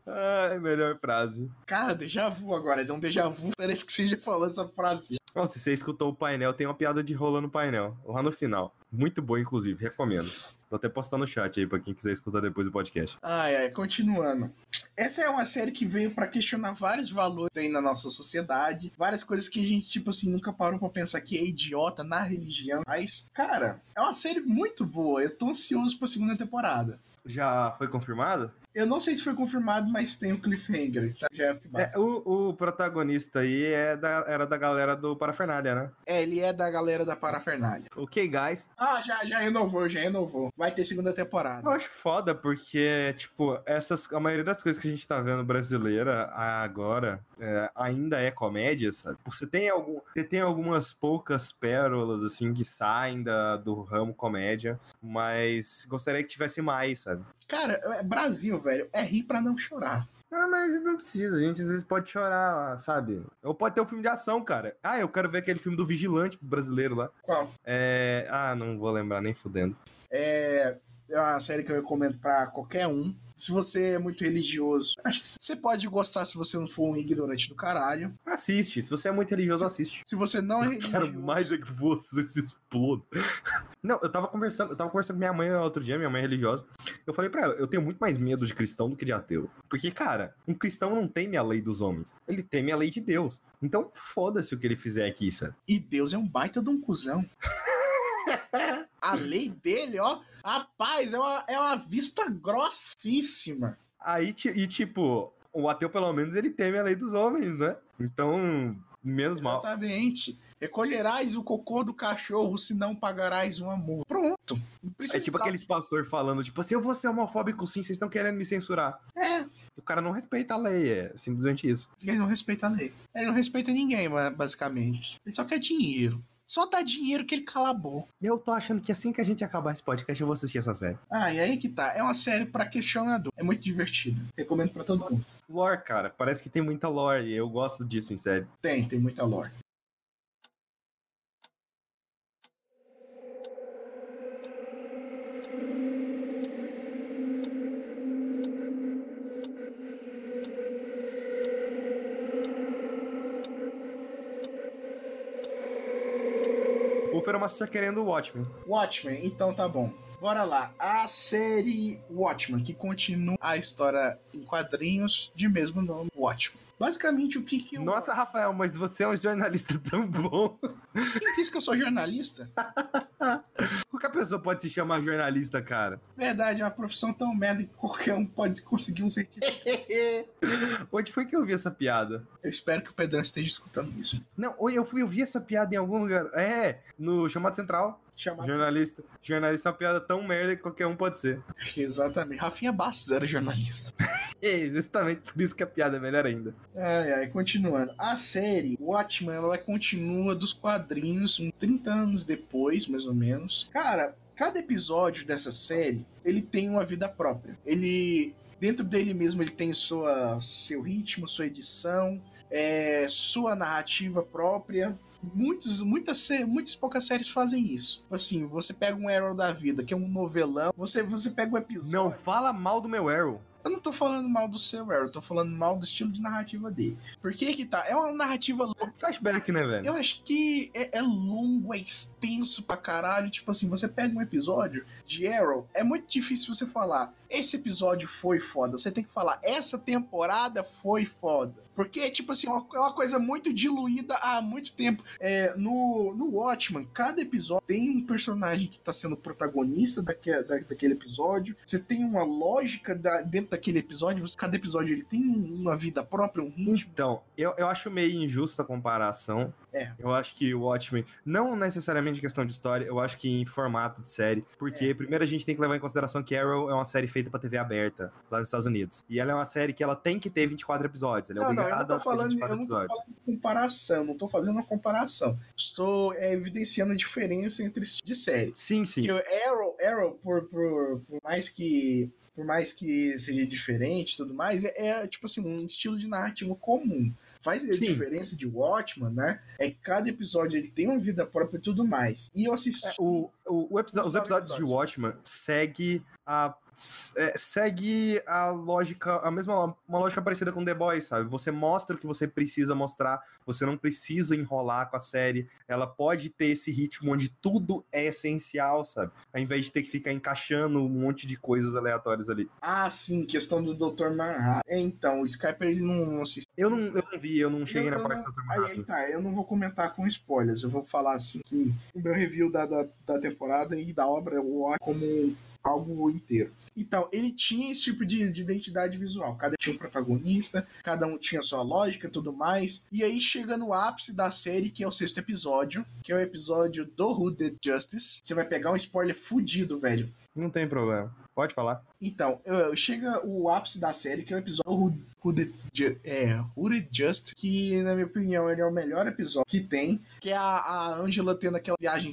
Ai, melhor frase. Cara, déjà vu agora, deu um déjà vu, parece que você já falou essa frase. Ó, se você escutou o painel, tem uma piada de rola no painel, lá no final. Muito boa, inclusive, recomendo. Vou até postar no chat aí pra quem quiser escutar depois do podcast. Ai, ai, continuando. Essa é uma série que veio pra questionar vários valores aí na nossa sociedade, várias coisas que a gente, tipo assim, nunca parou pra pensar que é idiota na religião. Mas, cara, é uma série muito boa. Eu tô ansioso pra segunda temporada. Já foi confirmado? Eu não sei se foi confirmado, mas tem o cliffhanger. tá? Já é o que basta. É, o, o protagonista aí é da, era da galera do Parafernália, né? É, ele é da galera da Parafernália. Ok, guys. Ah, já, já renovou, já renovou. Vai ter segunda temporada. Eu acho foda porque, tipo, essas, a maioria das coisas que a gente tá vendo brasileira agora é, ainda é comédia, sabe? Você tem, algum, você tem algumas poucas pérolas, assim, que saem da, do ramo comédia, mas gostaria que tivesse mais, sabe? Cara, é Brasil, velho. É rir pra não chorar. Ah, mas não precisa, a gente às vezes pode chorar, sabe? Ou pode ter um filme de ação, cara. Ah, eu quero ver aquele filme do Vigilante brasileiro lá. Qual? É. Ah, não vou lembrar nem fudendo. É, é uma série que eu recomendo pra qualquer um. Se você é muito religioso, acho que você pode gostar se você não for um ignorante do caralho. Assiste, se você é muito religioso, assiste. Se você não é Eu quero mais é que você se exploda. Não, eu tava conversando, eu tava conversando com minha mãe outro dia, minha mãe é religiosa. Eu falei pra ela, eu tenho muito mais medo de cristão do que de ateu. Porque, cara, um cristão não teme a lei dos homens. Ele teme a lei de Deus. Então, foda-se o que ele fizer aqui, sabe? E Deus é um baita de um cuzão. A lei dele, ó. Rapaz, é uma, é uma vista grossíssima. Aí, e tipo, o ateu, pelo menos, ele teme a lei dos homens, né? Então, menos mal. Exatamente. Recolherás o cocô do cachorro, se não pagarás uma multa. Pronto. É tipo estar- aqueles pastor falando, tipo assim, eu vou ser homofóbico sim, vocês estão querendo me censurar. É, O cara não respeita a lei, é simplesmente isso. ele não respeita a lei. Ele não respeita ninguém, ba- basicamente. Ele só quer dinheiro. Só dá dinheiro que ele cala a boca. Eu tô achando que assim que a gente acabar esse podcast, eu vou assistir essa série. Ah, e aí que tá. É uma série pra questionador. É muito divertido. Recomendo pra todo mundo. Lore, cara, parece que tem muita lore e eu gosto disso em série. Tem, tem muita lore. O Feromaster tá querendo o Watchmen. Watchmen, então tá bom. Bora lá. A série Watchmen, que continua a história em quadrinhos de mesmo nome, Watchmen. Basicamente, o que que o... Nossa, Rafael, mas você é um jornalista tão bom. Quem disse que eu sou jornalista? Pessoa pode se chamar jornalista, cara. Verdade, é uma profissão tão merda que qualquer um pode conseguir um certificado. Onde foi que eu vi essa piada? Eu espero que o Pedrão esteja escutando isso. Não, eu, fui, eu vi essa piada em algum lugar. É, no Chamado Central. Chamado... Jornalista. Jornalista é uma piada tão merda que qualquer um pode ser. Exatamente. Rafinha Bastos era jornalista. É, justamente por isso que a piada é melhor ainda. Ai, ai, continuando. A série Watchmen, ela continua dos quadrinhos, uns 30 anos depois, mais ou menos. Cara, cada episódio dessa série, ele tem uma vida própria. Ele, dentro dele mesmo, ele tem sua, seu ritmo, sua edição, é, sua narrativa própria. Muitos, muitas, muitas poucas séries fazem isso. Tipo Assim, você pega um Arrow da vida, que é um novelão, você, você pega um episódio... Não fala mal do meu Arrow. Eu não tô falando mal do seu Arrow, eu tô falando mal do estilo de narrativa dele. Por que que tá? É uma narrativa longa. Flashback, né, velho? Eu acho que é, é longo, é extenso pra caralho. Tipo assim, você pega um episódio de Arrow, é muito difícil você falar, esse episódio foi foda. Você tem que falar, essa temporada foi foda. Porque, tipo assim, é uma, é coisa muito diluída há muito tempo. É, no, no Watchmen, cada episódio tem um personagem que tá sendo protagonista daque, da, daquele episódio. Você tem uma lógica da- dentro daquele episódio, cada episódio ele tem uma vida própria, um ritmo. Então, eu, eu acho meio injusta a comparação. É. Eu acho que o Watchmen, não necessariamente em questão de história, eu acho que em formato de série. Porque, É. primeiro, a gente tem que levar em consideração que Arrow é uma série feita pra TV aberta, lá nos Estados Unidos. E ela é uma série que ela tem que ter 24 episódios. Ela é Não, não, eu não obrigada tô a ter falando, 24 eu não tô episódios. falando de comparação, não tô fazendo uma comparação. Estou é, evidenciando a diferença entre de série. Sim, sim. Que o Arrow, Arrow por, por, por mais que por mais que seja diferente e tudo mais, é, é, tipo assim, um estilo de narrativa comum. Faz a Sim. diferença de Watchman, né? É que cada episódio ele tem uma vida própria e tudo mais. E eu assisti. É, o, o, o episo- os episódios de episódios. Watchmen segue a é, segue a lógica, a mesma uma lógica parecida com The Boys, sabe? Você mostra o que você precisa mostrar, você não precisa enrolar com a série. Ela pode ter esse ritmo onde tudo é essencial, sabe? Ao invés de ter que ficar encaixando um monte de coisas aleatórias ali. Ah, sim, questão do Dr. Manhattan. É, então, o Skyper ele não assistiu. Eu não, eu não vi, eu não cheguei Eu- na parte do Dr. Aí, aí Manhattan. tá, eu não vou comentar com spoilers, eu vou falar assim que o meu review da, da, da temporada e da obra eu como algo inteiro. Então, ele tinha esse tipo de, de identidade visual. Cada tinha um protagonista, cada um tinha sua lógica tudo mais. E aí chega no ápice da série, que é o sexto episódio, que é o episódio do Who Did Justice. Você vai pegar um spoiler fudido, velho. Não tem problema. Pode falar. Então, chega o ápice da série, que é o episódio Who, Who, Ju- é, Who Did Just, que, na minha opinião, ele é o melhor episódio que tem, que é a, a Angela tendo aquela viagem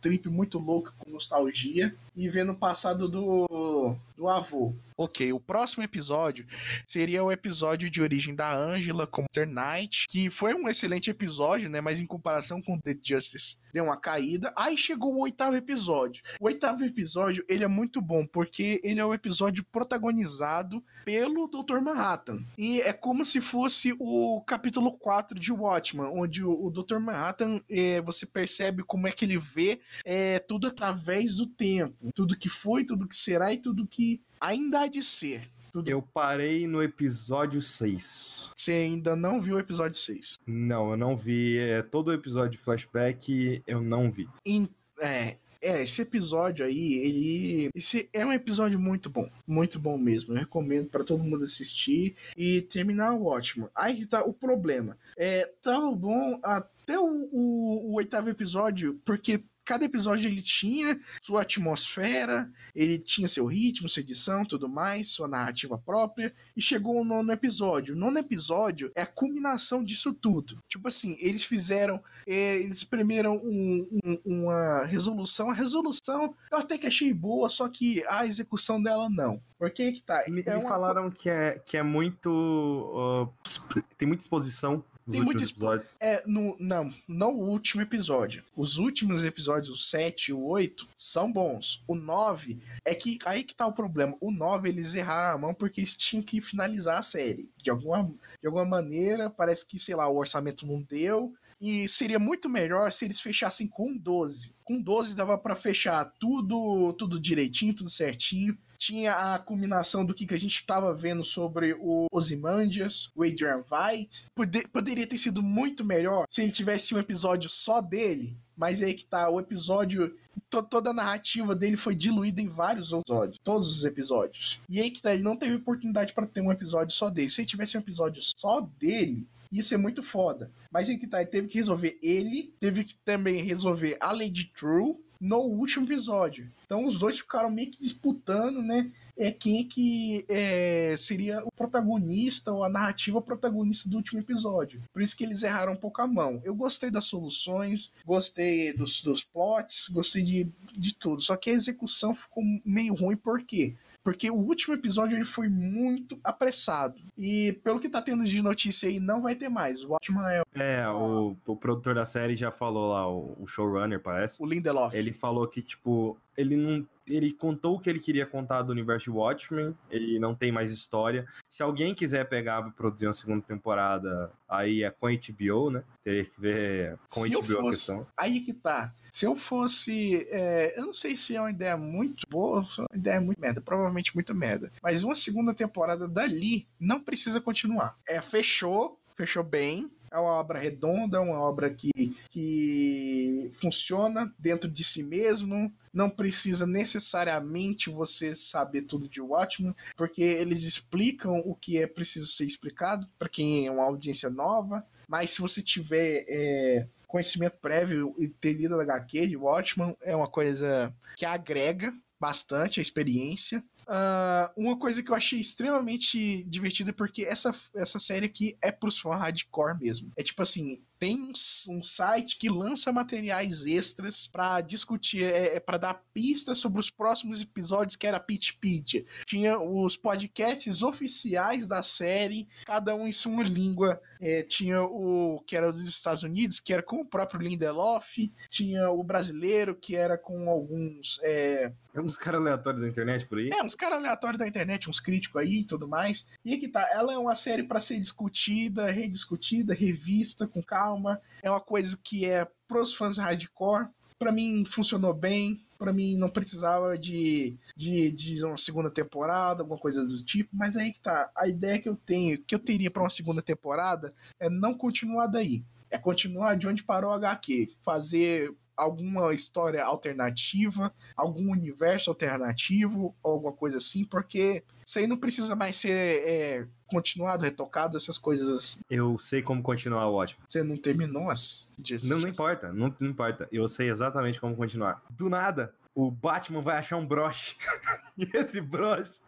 trip muito louca com nostalgia e vendo o passado do, do avô. Ok, o próximo episódio seria o episódio de origem da Angela como Mr. Knight, que foi um excelente episódio, né? Mas em comparação com The Justice, deu uma caída. Aí chegou o oitavo episódio. O oitavo episódio, ele é muito bom, porque ele é o episódio protagonizado pelo Dr. Manhattan. E é como se fosse o capítulo 4 de Watchmen, onde o, o Dr. Manhattan, eh, você percebe como é que ele vê eh, tudo através do tempo. Tudo que foi, tudo que será e tudo que ainda há de ser. Tudo... Eu parei no episódio 6. Você ainda não viu o episódio 6. Não, eu não vi. É, todo o episódio de flashback eu não vi. Em- é, é, esse episódio aí, ele. Esse é um episódio muito bom. Muito bom mesmo. Eu recomendo pra todo mundo assistir e terminar o ótimo. Aí que tá o problema. É, tava bom até o, o- o oitavo episódio, porque. Cada episódio ele tinha sua atmosfera, ele tinha seu ritmo, sua edição, tudo mais, sua narrativa própria, e chegou o nono episódio. O nono episódio é a culminação disso tudo. Tipo assim, eles fizeram é, eles espremeram um- um- uma resolução. A resolução eu até que achei boa, só que a execução dela não. Por que que tá? Me, É me uma falaram que é, que é muito. uh, tem muita exposição nos Tem expo- episódios. É, no, não, não o último episódio. Os últimos episódios, o 7 e o 8, são bons. O 9 é que aí que tá o problema. O 9 eles erraram a mão porque eles tinham que finalizar a série. De alguma, de alguma maneira, parece que, sei lá, o orçamento não deu. E seria muito melhor se eles fechassem com 12. Com 12 dava pra fechar tudo, tudo direitinho, tudo certinho. Tinha a culminação do que, que a gente estava vendo sobre o Ozymandias, o Adrian Veidt. Pode- poderia ter sido muito melhor se ele tivesse um episódio só dele. Mas aí que tá, o episódio. to- toda a narrativa dele foi diluída em vários episódios. Todos os episódios. E aí que tá, ele não teve oportunidade pra ter um episódio só dele. Se ele tivesse um episódio só dele, ia ser muito foda. Mas aí que tá, ele teve que resolver ele, teve que também resolver a Lady True no último episódio. Então os dois ficaram meio que disputando, né? É quem é que é, seria o protagonista ou a narrativa protagonista do último episódio. Por isso que eles erraram um pouco a mão. Eu gostei das soluções, gostei dos, dos plots, gostei de, de tudo. Só que a execução ficou meio ruim, por quê? Porque o último episódio ele foi muito apressado. E pelo que tá tendo de notícia aí, não vai ter mais. O Watchman é É, o, o produtor da série já falou lá, o, o showrunner, parece. o Lindelof. Ele falou que, tipo, ele não. Ele contou o que ele queria contar do universo de Watchmen, ele não tem mais história. Se alguém quiser pegar e produzir uma segunda temporada, aí é com a HBO, né? Teria que ver com a HBO a fosse- questão. Aí que tá. Se eu fosse. é, eu não sei se é uma ideia muito boa, é uma ideia muito merda. Provavelmente muito merda. Mas uma segunda temporada dali não precisa continuar. É, fechou. Fechou bem. É uma obra redonda, uma obra que, que funciona dentro de si mesmo. Não precisa necessariamente você saber tudo de Watchmen, porque eles explicam o que é preciso ser explicado para quem é uma audiência nova. Mas se você tiver é, conhecimento prévio e ter lido a HQ de Watchmen, é uma coisa que agrega bastante a experiência. Uh, uma coisa que eu achei extremamente divertida, porque essa, essa série aqui é pros fãs hardcore mesmo. É tipo assim, tem um, um site que lança materiais extras para discutir, é, é para dar pistas sobre os próximos episódios, que era a Pitpedia. Tinha os podcasts oficiais da série, cada um em sua língua. É, tinha o que era dos Estados Unidos, que era com o próprio Lindelof. Tinha o brasileiro, que era com alguns. É, é uns caras aleatórios da internet por aí? É, uns caras aleatórios da internet, uns críticos aí e tudo mais. E aqui tá, ela é uma série para ser discutida, rediscutida, revista com calma. É uma coisa que é pros fãs hardcore. Para mim funcionou bem. Para mim não precisava de, de, de uma segunda temporada, alguma coisa do tipo. Mas aí que tá. A ideia que eu tenho, que eu teria para uma segunda temporada, é não continuar daí. É continuar de onde parou o HQ. Fazer alguma história alternativa, algum universo alternativo, ou alguma coisa assim, porque isso aí não precisa mais ser é, continuado, retocado, essas coisas assim. Eu sei como continuar o ótimo. Você não terminou as. Não, não importa, não, não importa. Eu sei exatamente como continuar. Do nada, o Batman vai achar um broche. e esse broche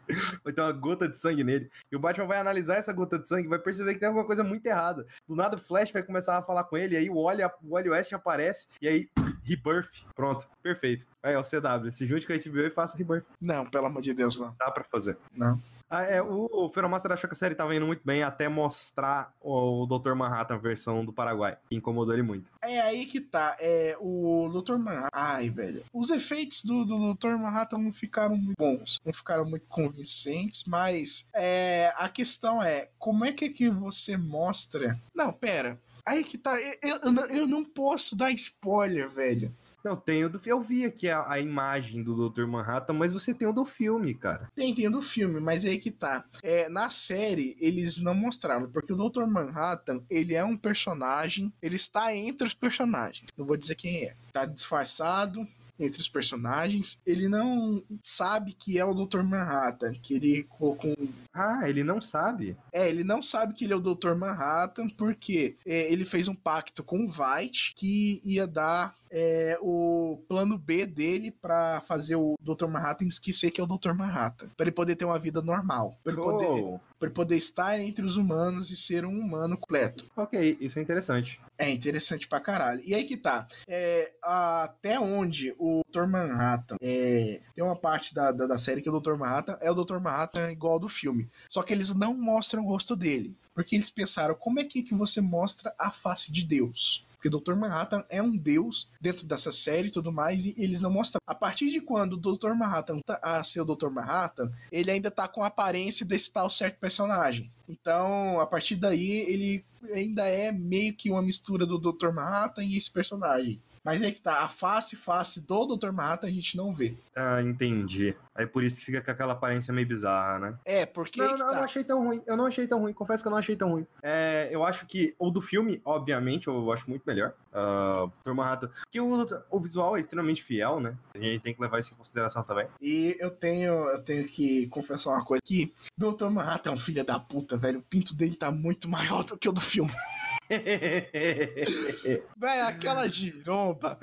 vai ter uma gota de sangue nele. E o Batman vai analisar essa gota de sangue e vai perceber que tem alguma coisa muito errada. Do nada o Flash vai começar a falar com ele, e aí o Wally, o Wally West aparece, e aí, Rebirth. Pronto, perfeito. Aí, ó, o CW, se junte com a HBO e faça Rebirth. Não, pelo amor de Deus, não. Dá pra fazer. Não. Ah, é, o, Feromaster achou que a série tava indo muito bem até mostrar o Dr. Manhattan versão do Paraguai. Incomodou ele muito. É aí que tá. É, o Dr. Manhattan. Ai, velho. Os efeitos do, do Dr. Manhattan não ficaram muito bons. Não ficaram muito convincentes, mas é, a questão é: como é que, é que você mostra. Não, pera. Aí que tá. Eu, eu, eu não posso dar spoiler, velho. Não, tem o do Eu vi aqui a, a, imagem do Dr. Manhattan, mas você tem o do filme, cara. Tem, tem o do filme, mas é aí que tá. É, na série, eles não mostraram, porque o Dr. Manhattan, ele é um personagem, ele está entre os personagens. Não vou dizer quem é. Tá disfarçado, entre os personagens. Ele não sabe que é o Dr. Manhattan, que ele colocou um... Ah, ele não sabe? É, ele não sabe que ele é o Dr. Manhattan porque é, ele fez um pacto com o White que ia dar é, o plano B dele para fazer o Dr. Manhattan esquecer que é o Dr. Manhattan, para ele poder ter uma vida normal, para ele poder para poder estar entre os humanos e ser um humano completo. Ok, isso é interessante. É interessante pra caralho. E aí que tá. É, até onde o Dr. Manhattan é, tem uma parte da, da, da, série que o Dr. Manhattan é o Dr. Manhattan igual ao do filme. Só que eles não mostram o rosto dele. Porque eles pensaram, como é que, que você mostra a face de Deus? Porque o Dr. Manhattan é um deus dentro dessa série e tudo mais, e eles não mostram. A partir de quando o Dr. Manhattan tá a ser o Dr. Manhattan, ele ainda tá com a aparência desse tal certo personagem. Então, a partir daí, ele ainda é meio que uma mistura do Dr. Manhattan e esse personagem. Mas é que tá, a face face do Dr. Manhattan a gente não vê. Ah, entendi. Aí por isso fica com aquela aparência meio bizarra, né? É, porque. Não, não, tá. eu não achei tão ruim. Eu não achei tão ruim. Confesso que eu não achei tão ruim. É, eu acho que. O do filme, obviamente, eu acho muito melhor. Uh, Dr. Manhattan. Que o, o visual é extremamente fiel, né? A gente tem que levar isso em consideração também. E eu tenho, eu tenho que confessar uma coisa aqui. Dr. Manhattan é um filho da puta, velho. O pinto dele tá muito maior do que o do filme. Velho, aquela giromba.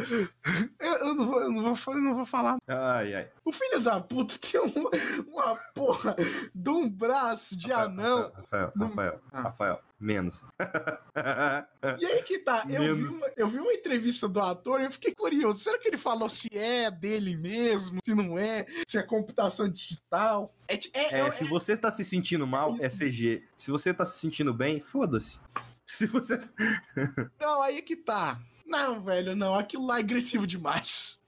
Eu, eu, não vou, eu, não vou, eu não vou falar. Ai, ai. O filho da puta tem uma, uma porra de um braço de Rafael, anão. Rafael, Rafael, Rafael, ah. Rafael, menos. E aí que tá, eu vi, uma, eu vi, uma, entrevista do ator e eu fiquei curioso. Será que ele falou se é dele mesmo, se não é, se é computação digital? É, é, é se você tá se sentindo mal, é CG. Se você tá se sentindo bem, foda-se. Se você. não, aí que tá. Não, velho, não. Aquilo lá é agressivo demais.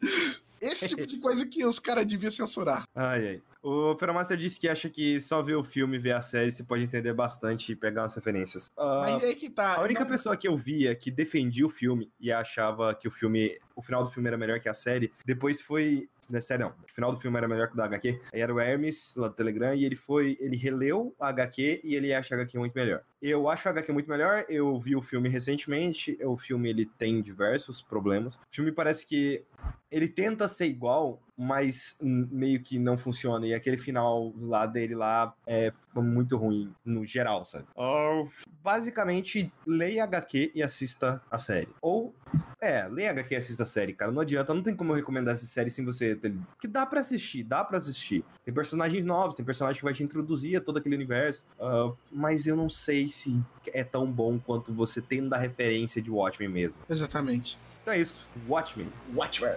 Esse tipo de coisa que os caras deviam censurar. Ai, ai. O Feromaster disse que acha que só ver o filme e ver a série você pode entender bastante e pegar umas referências. Uh, Mas aí que tá. A única não... pessoa que eu via que defendia o filme e achava que o filme. O final do filme era melhor que a série, depois foi Né, sério, não. O final do filme era melhor que o da HQ. Aí era o Hermes, lá do Telegram, e ele foi. Ele releu a HQ e ele acha a HQ muito melhor. Eu acho a HQ muito melhor. Eu vi o filme recentemente. O filme ele tem diversos problemas. O filme parece que ele tenta ser igual, mas meio que não funciona. E aquele final lá dele lá é muito ruim, no geral, sabe? Oh. Basicamente, leia HQ e assista a série. Ou, é, leia HQ e assista a série, cara. Não adianta, não tem como eu recomendar essa série sem você ter. Que dá para assistir, dá para assistir. Tem personagens novos, tem personagem que vai te introduzir a todo aquele universo. Uh, mas eu não sei se é tão bom quanto você tendo a referência de Watchmen mesmo. Exatamente. Então é isso. Watchmen. Watchmen.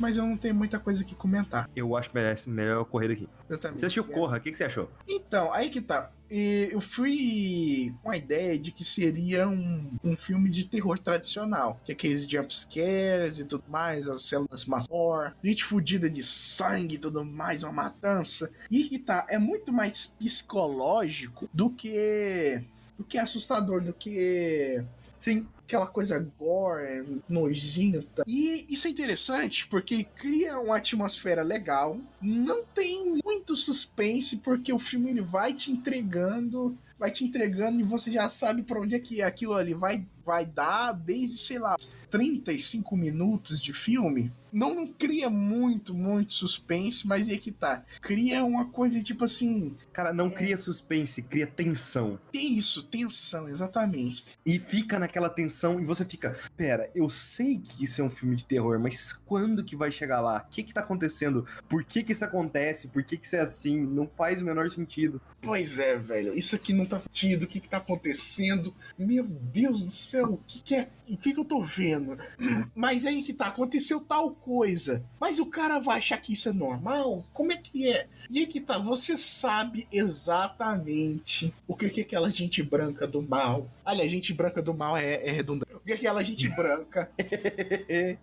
Mas eu não tenho muita coisa que comentar. Eu acho melhor correr daqui. Exatamente. Você assistiu Corra, o que, que você achou? Então, aí que tá. Eu fui com a ideia de que seria um, um filme de terror tradicional, que é aqueles jumpscares e tudo mais, as células maior, gente fudida de sangue e tudo mais, uma matança. E que tá, é muito mais psicológico do que do que assustador, do que Sim aquela coisa gore, nojenta. E isso é interessante porque cria uma atmosfera legal. Não tem muito suspense porque o filme ele vai te entregando, vai te entregando e você já sabe para onde é que aquilo ali vai vai dar desde, sei lá, 35 minutos de filme não, não cria muito, muito suspense, mas é que tá. Cria uma coisa tipo assim. Cara, não é... cria suspense, cria tensão. Isso, tensão, exatamente. E fica naquela tensão e você fica, pera, eu sei que isso é um filme de terror, mas quando que vai chegar lá? O que que tá acontecendo? Por que que isso acontece? Por que que isso é assim? Não faz o menor sentido. Pois é, velho. Isso aqui não tá sentido. O que que tá acontecendo? Meu Deus do céu, o que que é? O que que eu tô vendo? Mas aí que tá, aconteceu tal coisa. Mas o cara vai achar que isso é normal? Como é que é? E aí que tá, você sabe exatamente o que, que aquela gente branca do mal. Aliás, gente branca do mal é, é redundante. O que aquela gente branca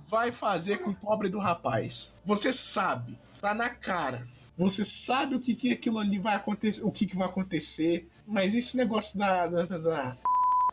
vai fazer com o pobre do rapaz. Você sabe, tá na cara. Você sabe o que, que aquilo ali vai acontecer, o que, que vai acontecer. Mas esse negócio da, da, da, da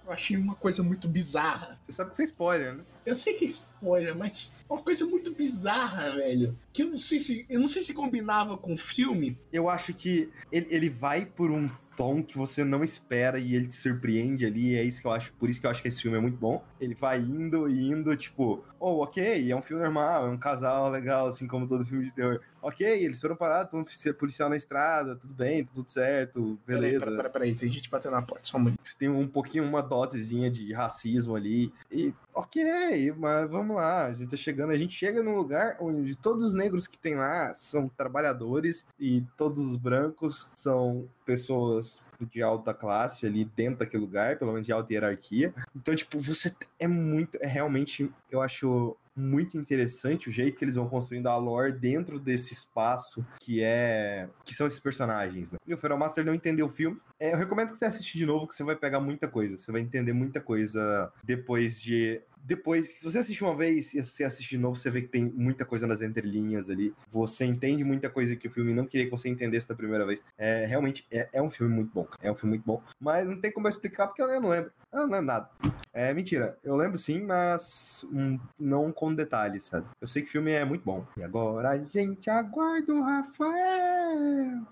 eu achei uma coisa muito bizarra. Você sabe que você é spoiler, né? Eu sei que é spoiler, mas uma coisa muito bizarra, velho. Que eu não sei se. Eu não sei se combinava com o filme. Eu acho que ele, ele vai por um tom que você não espera e ele te surpreende ali. é isso que eu acho, por isso que eu acho que esse filme é muito bom. Ele vai indo e indo, tipo, oh, ok, é um filme normal, é um casal legal, assim como todo filme de terror. Ok, eles foram parados por um policial na estrada, tudo bem, tudo certo, beleza. Peraí, peraí, peraí, tem gente batendo na porta, só muito. Tem um pouquinho, uma dosezinha de racismo ali. E, ok, mas vamos lá, a gente tá chegando, a gente chega num lugar onde todos os negros que tem lá são trabalhadores e todos os brancos são pessoas de alta classe ali dentro daquele lugar, pelo menos de alta hierarquia. Então, tipo, você é muito, é realmente, eu acho muito interessante o jeito que eles vão construindo a lore dentro desse espaço que é que são esses personagens. Né? E o Feral Master não entendeu o filme. É, eu recomendo que você assista de novo, que você vai pegar muita coisa. Você vai entender muita coisa depois de depois, se você assistir uma vez e você assistir de novo, você vê que tem muita coisa nas entrelinhas ali. Você entende muita coisa que o filme não queria que você entendesse da primeira vez. É, realmente, é, é um filme muito bom. É um filme muito bom. Mas não tem como eu explicar porque eu não lembro. Eu não lembro nada. É mentira. Eu lembro sim, mas hum, não com detalhes, sabe? Eu sei que o filme é muito bom. E agora a gente aguarda o Rafael.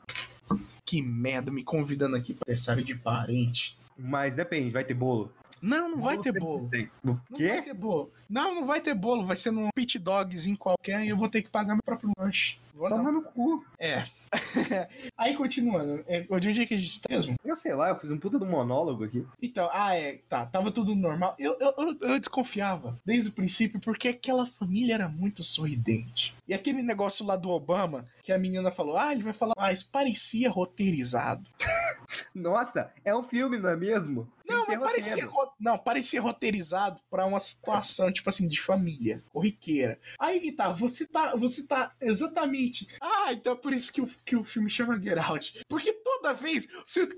Que merda, me convidando aqui para aniversário de parente. Mas depende, vai ter bolo? Não, não vai ter bolo. Tem. O quê? Não vai ter bolo. Não, não vai ter bolo. Vai ser num pit dogzinho qualquer e eu vou ter que pagar meu próprio lanche. Vou Toma no cu. É. Aí, continuando. É, onde é que a gente tá mesmo? Eu sei lá, eu fiz um puta do monólogo aqui. Então, ah, é. Tá, tava tudo normal. Eu, eu, eu, eu desconfiava desde o princípio porque aquela família era muito sorridente. E aquele negócio lá do Obama, que a menina falou, ah, ele vai falar mais, parecia roteirizado. Nossa, é um filme, não é mesmo? Não, mas parecia, não, parecia roteirizado para uma situação, tipo assim, de família, corriqueira. Aí que tá, você tá, você tá exatamente. Ah, então é por isso que o, que o filme chama Get Out. Porque toda vez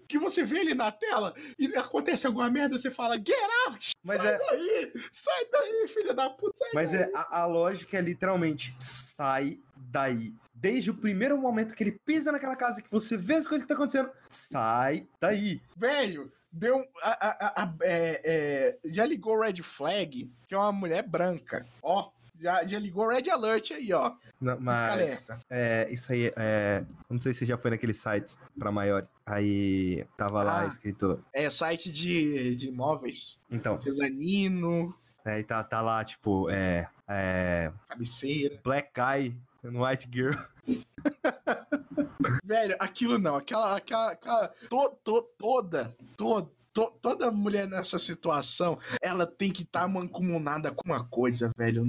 que você vê ele na tela e acontece alguma merda, você fala, Get Out! Mas sai é... daí! Sai daí, filha da puta! Mas daí. é, a, a lógica é literalmente sai daí. Desde o primeiro momento que ele pisa naquela casa, que você vê as coisas que tá acontecendo, sai daí. Velho, deu. A, a, a, é, é, já ligou Red Flag, que é uma mulher branca. Ó, já, já ligou Red Alert aí, ó. Não, mas é, isso aí é. Não sei se já foi naqueles sites pra maiores. Aí tava lá Ah. escrito. É site de, de imóveis. Então, Artesanino, aí tá, tá lá, tipo, é. É. cabeceira. Black Guy and White Girl. Velho, aquilo não. Aquela. aquela, aquela to, to- toda. Toda. to- Toda mulher nessa situação, ela tem que estar mancomunada com uma coisa, velho.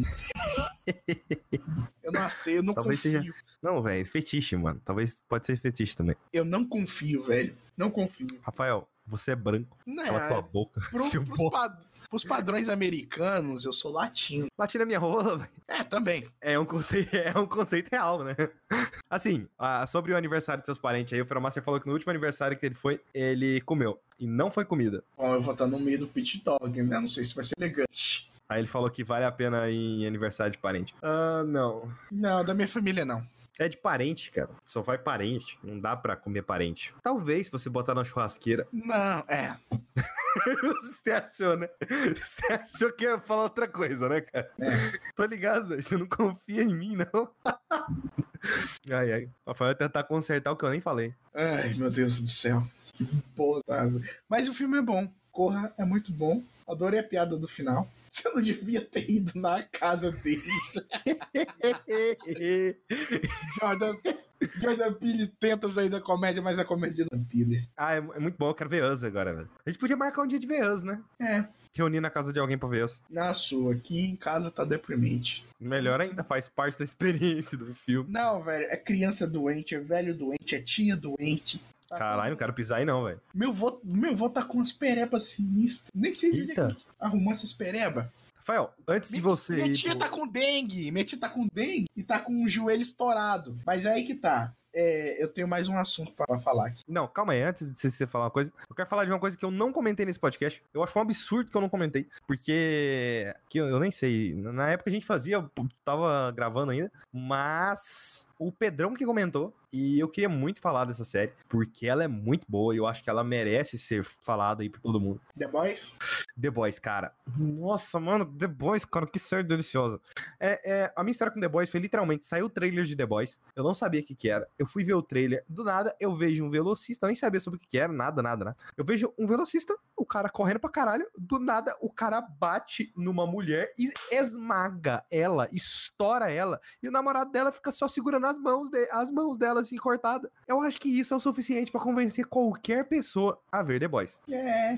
Eu não sei, eu não Talvez confio. seja- Não, velho, fetiche, mano. Talvez pode ser fetiche também. Eu não confio, velho. Não confio. Rafael, você é branco. Não, Cala tua boca. pro, seu pros, bosta. Pros padrões americanos, eu sou latino. Latina minha rola, velho. É, também. É um conceito, é um conceito real, né? Assim, sobre o aniversário de seus parentes aí, o Feromaster falou que no último aniversário que ele foi, ele comeu. E não foi comida. Bom, eu vou estar no meio do pit dog, né? Não sei se vai ser elegante. Aí ele falou que vale a pena ir em aniversário de parente. Ah, não. Não, da minha família não. É de parente, cara. Só vai parente. Não dá pra comer parente. Talvez você botar na churrasqueira. Não, é. você achou, né? Você achou que ia falar outra coisa, né, cara? Tô ligado. Você não confia em mim, não. ai, ai. Rafael vai tentar consertar o que eu nem falei. Ai, meu Deus do céu. Que porra. Mas o filme é bom. Corra é muito bom. Adorei a piada do final. Você não devia ter ido na casa deles. Jordan, Jordan Peele tenta sair da comédia, mas a comédia não Peele. ah, é, é muito bom. Eu quero ver Us agora, velho. A gente podia marcar um dia de ver Us, né? É, Reunir na casa de alguém pra ver Us. na sua. Aqui em casa tá deprimente. Melhor ainda, faz parte da experiência do filme. Não, velho. É criança doente, é velho doente, é tia doente. Tá Caralho, não quero pisar aí não, velho. Meu vô, meu vô tá com umas perebas sinistras. Nem sei onde é que arrumou essas perebas. Rafael, antes de Minha- você Minha tia pro- tá com dengue. Minha tia tá com dengue e tá com o joelho estourado. Mas é aí que tá. É, eu tenho mais um assunto pra falar aqui. Não, calma aí, antes de você falar uma coisa, eu quero falar de uma coisa que eu não comentei nesse podcast. Eu acho um absurdo que eu não comentei, porque que eu, eu nem sei, na época a gente fazia, tava gravando ainda, mas o Pedrão que comentou, e eu queria muito falar dessa série, porque ela é muito boa e eu acho que ela merece ser falada aí pra todo mundo. The Boys? The Boys, cara. Nossa, mano, The Boys, cara, que série deliciosa. É, é, a minha história com The Boys foi literalmente, saiu o trailer de The Boys, eu não sabia o que que era, eu fui ver o trailer, do nada eu vejo um velocista, eu nem sabia sobre o que que era, nada, nada, nada. Eu vejo um velocista, o cara correndo pra caralho, do nada o cara bate numa mulher e esmaga ela, estoura ela, e o namorado dela fica só segurando as mãos, de, as mãos dela assim, cortada. Eu acho que isso é o suficiente pra convencer qualquer pessoa a ver The Boys. É.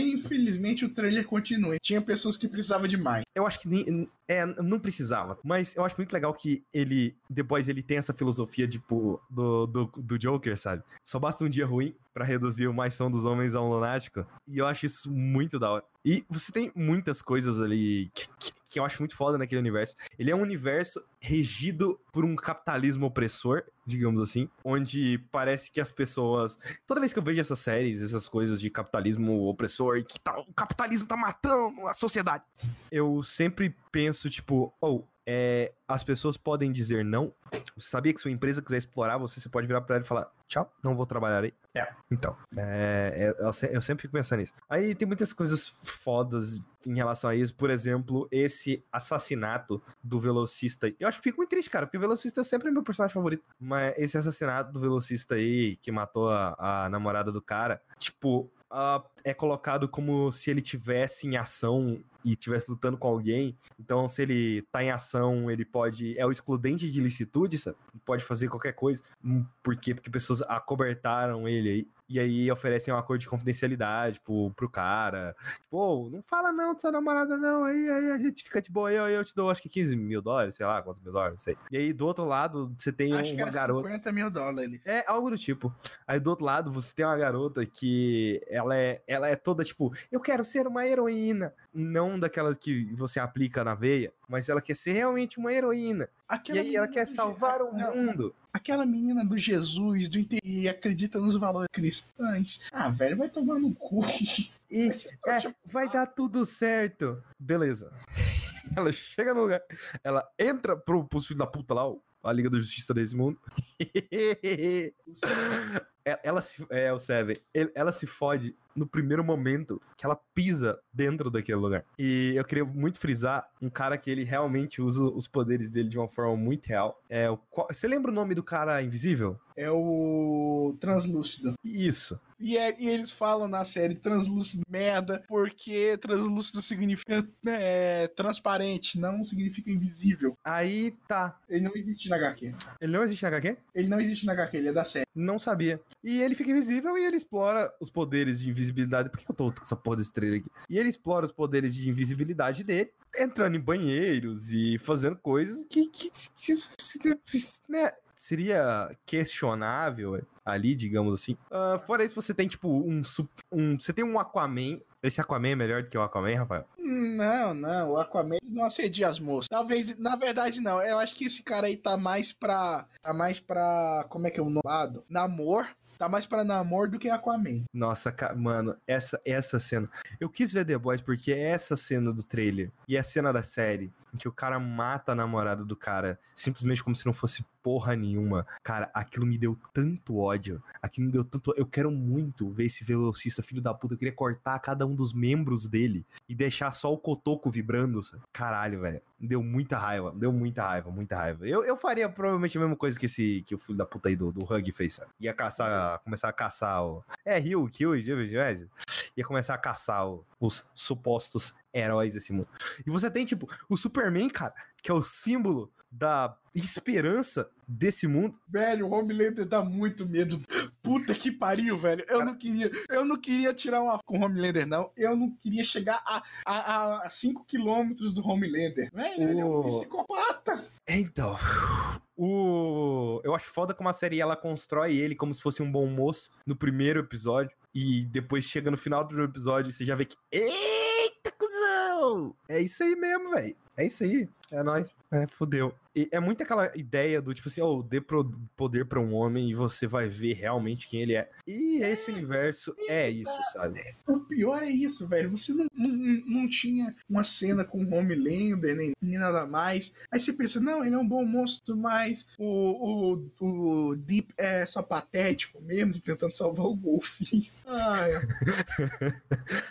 Infelizmente o trailer continua. Tinha pessoas que precisavam de mais. Eu acho que nem, é, não precisava. Mas eu acho muito legal que ele, The Boys, ele tem essa filosofia, tipo, do, do, do Joker, sabe? Só basta um dia ruim pra reduzir o mais som dos homens a um lunático. E eu acho isso muito da hora. E você tem muitas coisas ali que, que, que eu acho muito foda naquele universo. Ele é um universo regido por um capitalismo opressor, digamos assim, onde parece que as pessoas. Toda vez que eu vejo essas séries, essas coisas de capitalismo opressor, que tá, o capitalismo tá matando a sociedade, eu sempre penso, tipo, ou. É, as pessoas podem dizer não. Você sabia que sua empresa quiser explorar você, você pode virar pra ela e falar: tchau, não vou trabalhar aí. É. Então, é, é, eu, se- eu sempre fico pensando nisso. Aí tem muitas coisas fodas em relação a isso. Por exemplo, esse assassinato do velocista. Eu acho que fico muito triste, cara, porque o velocista é sempre meu personagem favorito. Mas esse assassinato do velocista aí, que matou a, a namorada do cara, tipo. ah, é colocado como se ele tivesse em ação e estivesse lutando com alguém, então se ele tá em ação, ele pode. É o excludente de licitude, sabe? Pode fazer qualquer coisa. Hum, Por quê? Porque pessoas acobertaram ele aí. E aí oferecem um acordo de confidencialidade pro, pro cara. Tipo, "Ô, não fala não de sua namorada, não. Aí, aí a gente fica de boa. Aí eu, eu te dou acho que 15 mil dólares, sei lá, quantos mil dólares, não sei. E aí do outro lado, você tem Acho que uma garota. 50 mil dólares. É, algo do tipo. Aí do outro lado, você tem uma garota que ela é, ela é toda tipo, eu quero ser uma heroína. Não daquela que você aplica na veia, mas ela quer ser realmente uma heroína. Aquela e aí ela quer salvar o Não, mundo. Aquela menina do Jesus, do inter... e acredita nos valores cristãos. Ah, velho, vai tomar no cu. E Vai é, vai dar tudo certo. Beleza. Ela chega no lugar, ela entra pro, pros filhos da puta lá, a Liga da Justiça desse mundo. Ela, ela se, é, o Seven, ela se fode no primeiro momento que ela pisa dentro daquele lugar. E eu queria muito frisar um cara que ele realmente usa os poderes dele de uma forma muito real. É o, você lembra o nome do cara invisível? É o translúcido. Isso. E, é- e eles falam na série translúcido merda, porque translúcido significa é, transparente, não significa invisível. Aí tá. Ele não existe na HQ. Ele não existe na HQ? Ele não existe na HQ, ele é da série. Não sabia. E ele fica invisível e ele explora os poderes de invisibilidade. Por que eu tô com essa porra desse trailer aqui? E ele explora os poderes de invisibilidade dele, entrando em banheiros e fazendo coisas que, que, que- que- né, seria questionável ali, digamos assim. Ah, fora isso, você tem, tipo, um, um. Você tem um Aquaman. Esse Aquaman é melhor do que o Aquaman, Rafael? Não, não, o Aquaman não assedia as moças. Talvez, na verdade, não. Eu acho que esse cara aí tá mais pra. Tá mais pra. Como é que é o nome? Namor. Tá mais pra namor do que Aquaman. Nossa, mano, essa, essa cena. Eu quis ver The Boys porque é essa cena do trailer e a cena da série em que o cara mata a namorada do cara simplesmente como se não fosse porra nenhuma. Cara, aquilo me deu tanto ódio. Aquilo me deu tanto. Eu quero muito ver esse velocista, filho da puta. Eu queria cortar cada um dos membros dele e deixar só o cotoco vibrando. Caralho, velho. Deu muita raiva. Deu muita raiva, muita raiva. Eu, eu faria provavelmente a mesma coisa que esse que o filho da puta aí do, do Hug fez, sabe? Ia caçar, começar a caçar o. É, Rio, Kill, ia começar a caçar o- os supostos heróis desse mundo. E você tem, tipo, o Superman, cara, que é o símbolo da esperança desse mundo. Velho, o Homelander dá muito medo. Puta que pariu, velho. Eu não queria, eu não queria tirar uma com o Homelander, não. Eu não queria chegar a 5 quilômetros do Homelander. Velho, ele é um O- psicopata. Então, o eu acho foda como a série ela constrói ele como se fosse um bom moço no primeiro episódio e depois chega no final do episódio e você já vê que eita cuzão! É isso aí mesmo, velho. É isso aí. É nóis. É, fodeu. É muito aquela ideia do tipo assim, oh, dê pro- poder pra um homem e você vai ver realmente quem ele é. E esse universo é isso, sabe? O pior é isso, velho. Você não, não, não tinha uma cena com o Homelander, nem, nem nada mais. Aí você pensa, não, ele é um bom monstro, mas o, o, o Deep é só patético mesmo, tentando salvar o golfinho. Ai,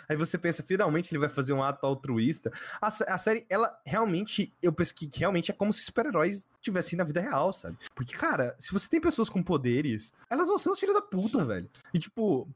Aí você pensa, finalmente ele vai fazer um ato altruísta. A, a série, ela realmente, eu penso que realmente é como se super-heróis tivessem na vida real, sabe? Porque, cara, se você tem pessoas com poderes, elas vão ser os filhos da puta, velho. E, tipo,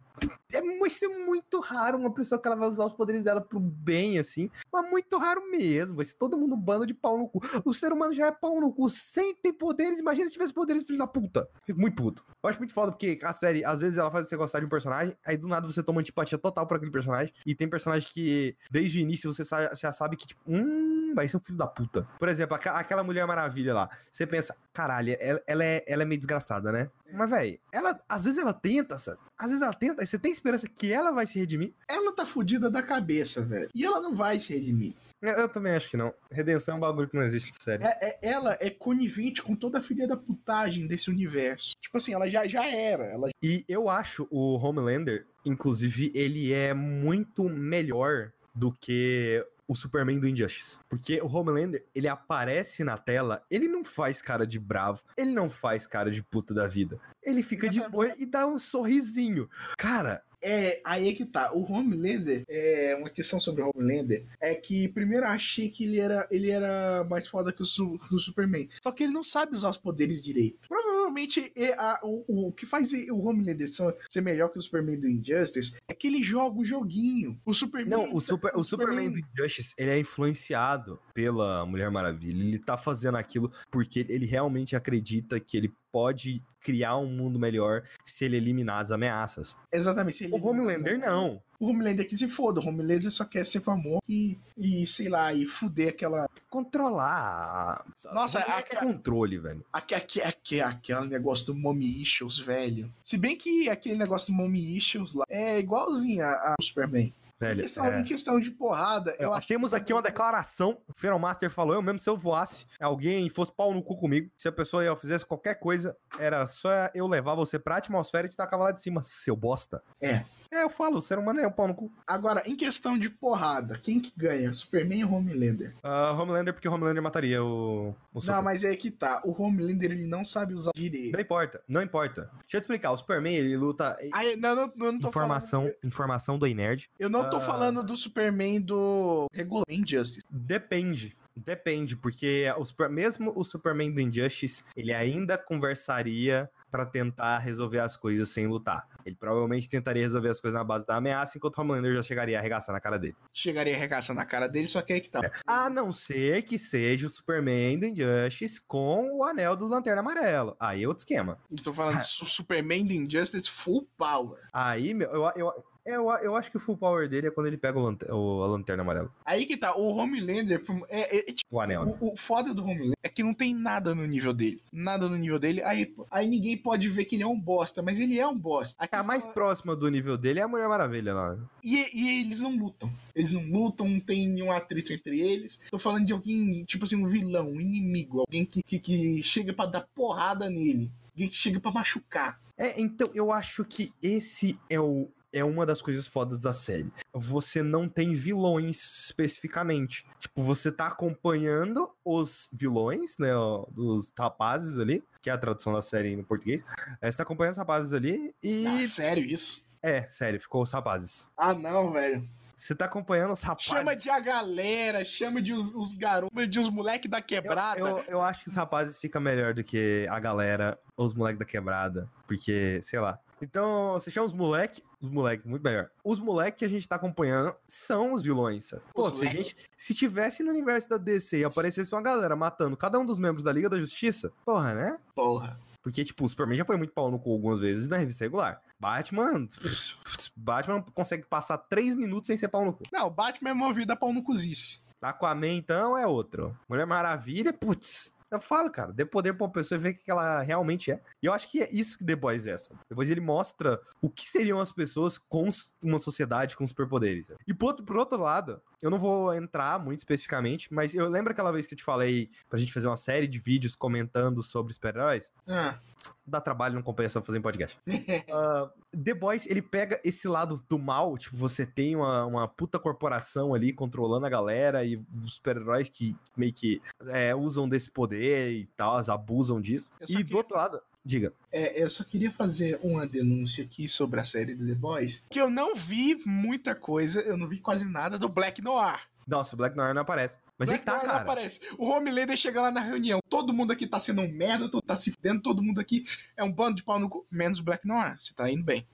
é, vai ser muito raro uma pessoa que ela vai usar os poderes dela pro bem, assim. Mas muito raro mesmo. Vai ser todo mundo bando de pau no cu. O ser humano já é pau no cu sem ter poderes. Imagina se tivesse poderes, filho da puta. Fico muito puto. Eu acho muito foda porque a série, às vezes, ela faz você gostar de um personagem, aí do nada você toma antipatia total por aquele personagem. E tem personagem que, desde o início, você já sabe que, tipo, hum, vai ser um filho da puta. Por exemplo, aquela Mulher Maravilha lá. Você pensa, caralho, ela, ela é, ela é meio desgraçada, né? Mas, velho, ela, às vezes ela tenta, sabe? Às vezes ela tenta, e você tem esperança que ela vai se redimir. ela tá fudida da cabeça, velho. E ela não vai se redimir. Eu, eu também acho que não. Redenção é um bagulho que não existe, sério. É- é- ela é conivente com toda a filha da putagem desse universo. Tipo assim, ela já, já era. Ela E eu acho o Homelander, inclusive, ele é muito melhor do que o Superman do Injustice. Porque o Homelander, ele aparece na tela, ele não faz cara de bravo, ele não faz cara de puta da vida. Ele fica de boa e dá um sorrisinho. Cara, É, aí é que tá. O Homelander, é, uma questão sobre o Homelander, é que primeiro eu achei que ele era, ele era mais foda que o, Su- que o Superman. Só que ele não sabe usar os poderes direito. Provavelmente é a- o, o que faz o Homelander ser melhor que o Superman do Injustice é que ele joga o joguinho. O Superman. Não, o, super, o Superman do Injustice, ele é influenciado pela Mulher Maravilha. Ele tá fazendo aquilo porque ele realmente acredita que ele pode criar um mundo melhor se ele eliminar as ameaças. Exatamente. se ele- O Homelander não. O Homelander que se foda. O Homelander só quer ser famoso e, e sei lá, e fuder aquela. Controlar. Nossa, o Homelander a- quer controle, velho. Aque, aque, aque, aquele negócio do Mommy Issues, velho. Se bem que aquele negócio do Mommy Issues lá é igualzinho a, a Superman. Em Velho, questão, é. em questão de porrada, eu acho Temos que- aqui uma declaração. O Feromaster falou: eu mesmo, se eu voasse, alguém fosse pau no cu comigo, se a pessoa eu fizesse qualquer coisa, era só eu levar você pra atmosfera e te tacava lá de cima, seu bosta. É. É, eu falo, o ser humano é um pau no cu. Agora, em questão de porrada, quem que ganha? Superman ou Homelander? Ah, Homelander, porque o Homelander mataria o, o. Não, mas é que tá. O Homelander ele não sabe usar direito. Não importa, não importa. Deixa eu te explicar, o Superman, ele luta. Aí, não, não, eu não tô Informação, falando. informação do Nerd. Eu não tô Ah. falando do Superman do regular Injustice. Depende. Depende, porque o Super- mesmo o Superman do Injustice, ele ainda conversaria pra tentar resolver as coisas sem lutar. Ele provavelmente tentaria resolver as coisas na base da ameaça, enquanto o Homelander já chegaria a arregaçar na cara dele. Chegaria arregaçando na cara dele, só que aí que tá. A não ser que seja o Superman do Injustice com o anel do Lanterna Amarelo. Aí é outro esquema. Eu tô falando do Superman do Injustice Full Power. Aí, meu, eu, eu, eu, eu acho que o full power dele é quando ele pega o, o- a Lanterna Amarela. Aí que tá. O Homelander é, é- é tipo, O anel. né? O, o foda do Homelander é que não tem nada no nível dele. Nada no nível dele. Aí, aí ninguém pode ver que ele é um bosta, mas ele é um bosta. A A questão mais é- próxima do nível dele é a Mulher Maravilha lá. e, e eles não lutam. Eles não lutam, não tem nenhum atrito entre eles. Tô falando de alguém, tipo assim, um vilão, um inimigo. Alguém que, que, que chega pra dar porrada nele. Alguém que chega pra machucar. É, então eu acho que esse é o é uma das coisas fodas da série. Você não tem vilões especificamente. Tipo, você tá acompanhando os vilões, né, ó, dos rapazes ali, que é a tradução da série no português. É, você tá acompanhando os rapazes ali e Ah, sério isso? é, sério, ficou os rapazes. Ah, não, velho. Você tá acompanhando os rapazes. Chama de a galera, chama de os, os garotos, de os moleques da Eu, quebrada. eu, eu acho que os rapazes ficam melhor do que a galera, os moleques da quebrada. Porque, sei lá. Então, você chama os moleque, os moleque, muito melhor. Os moleque que a gente tá acompanhando são os vilões. sabe? Pô, Os se a moleque. gente. Se tivesse no universo da DC e aparecesse uma galera matando cada um dos membros da Liga da Justiça, porra, né? Porra. Porque, tipo, o Superman já foi muito pau no cu algumas vezes na revista regular. Batman. Batman consegue passar três minutos sem ser pau no cu. Não, o Batman é movido a pau no cozice. Aquaman, então, é outro. Mulher Maravilha, putz. Eu falo, cara, dê poder pra uma pessoa e ver o que ela realmente é. E eu acho que é isso que The Boys é essa. Depois ele mostra o que seriam as pessoas com uma sociedade com superpoderes. E por outro, por outro lado, eu não vou entrar muito especificamente, mas eu lembro aquela vez que eu te falei pra gente fazer uma série de vídeos comentando sobre super-heróis? Ah. Dá trabalho, não compensa fazer em podcast. Ah, The Boys, ele pega esse lado do mal, tipo, você tem uma, uma puta corporação ali controlando a galera e os super-heróis que meio que é, usam desse poder e tal, abusam disso. E do outro lado, diga. É, eu só queria fazer uma denúncia aqui sobre a série The Boys. Que eu não vi muita coisa, eu não vi quase nada do Black Noir. Nossa, o Black Noir não aparece. Mas Black ele tá, Noir não cara. aparece. O Homelander chega lá na reunião. Todo mundo aqui tá sendo um merda, todo tá se fudendo, todo mundo aqui é um bando de pau no cu. Menos o Black Noir. Você tá indo bem.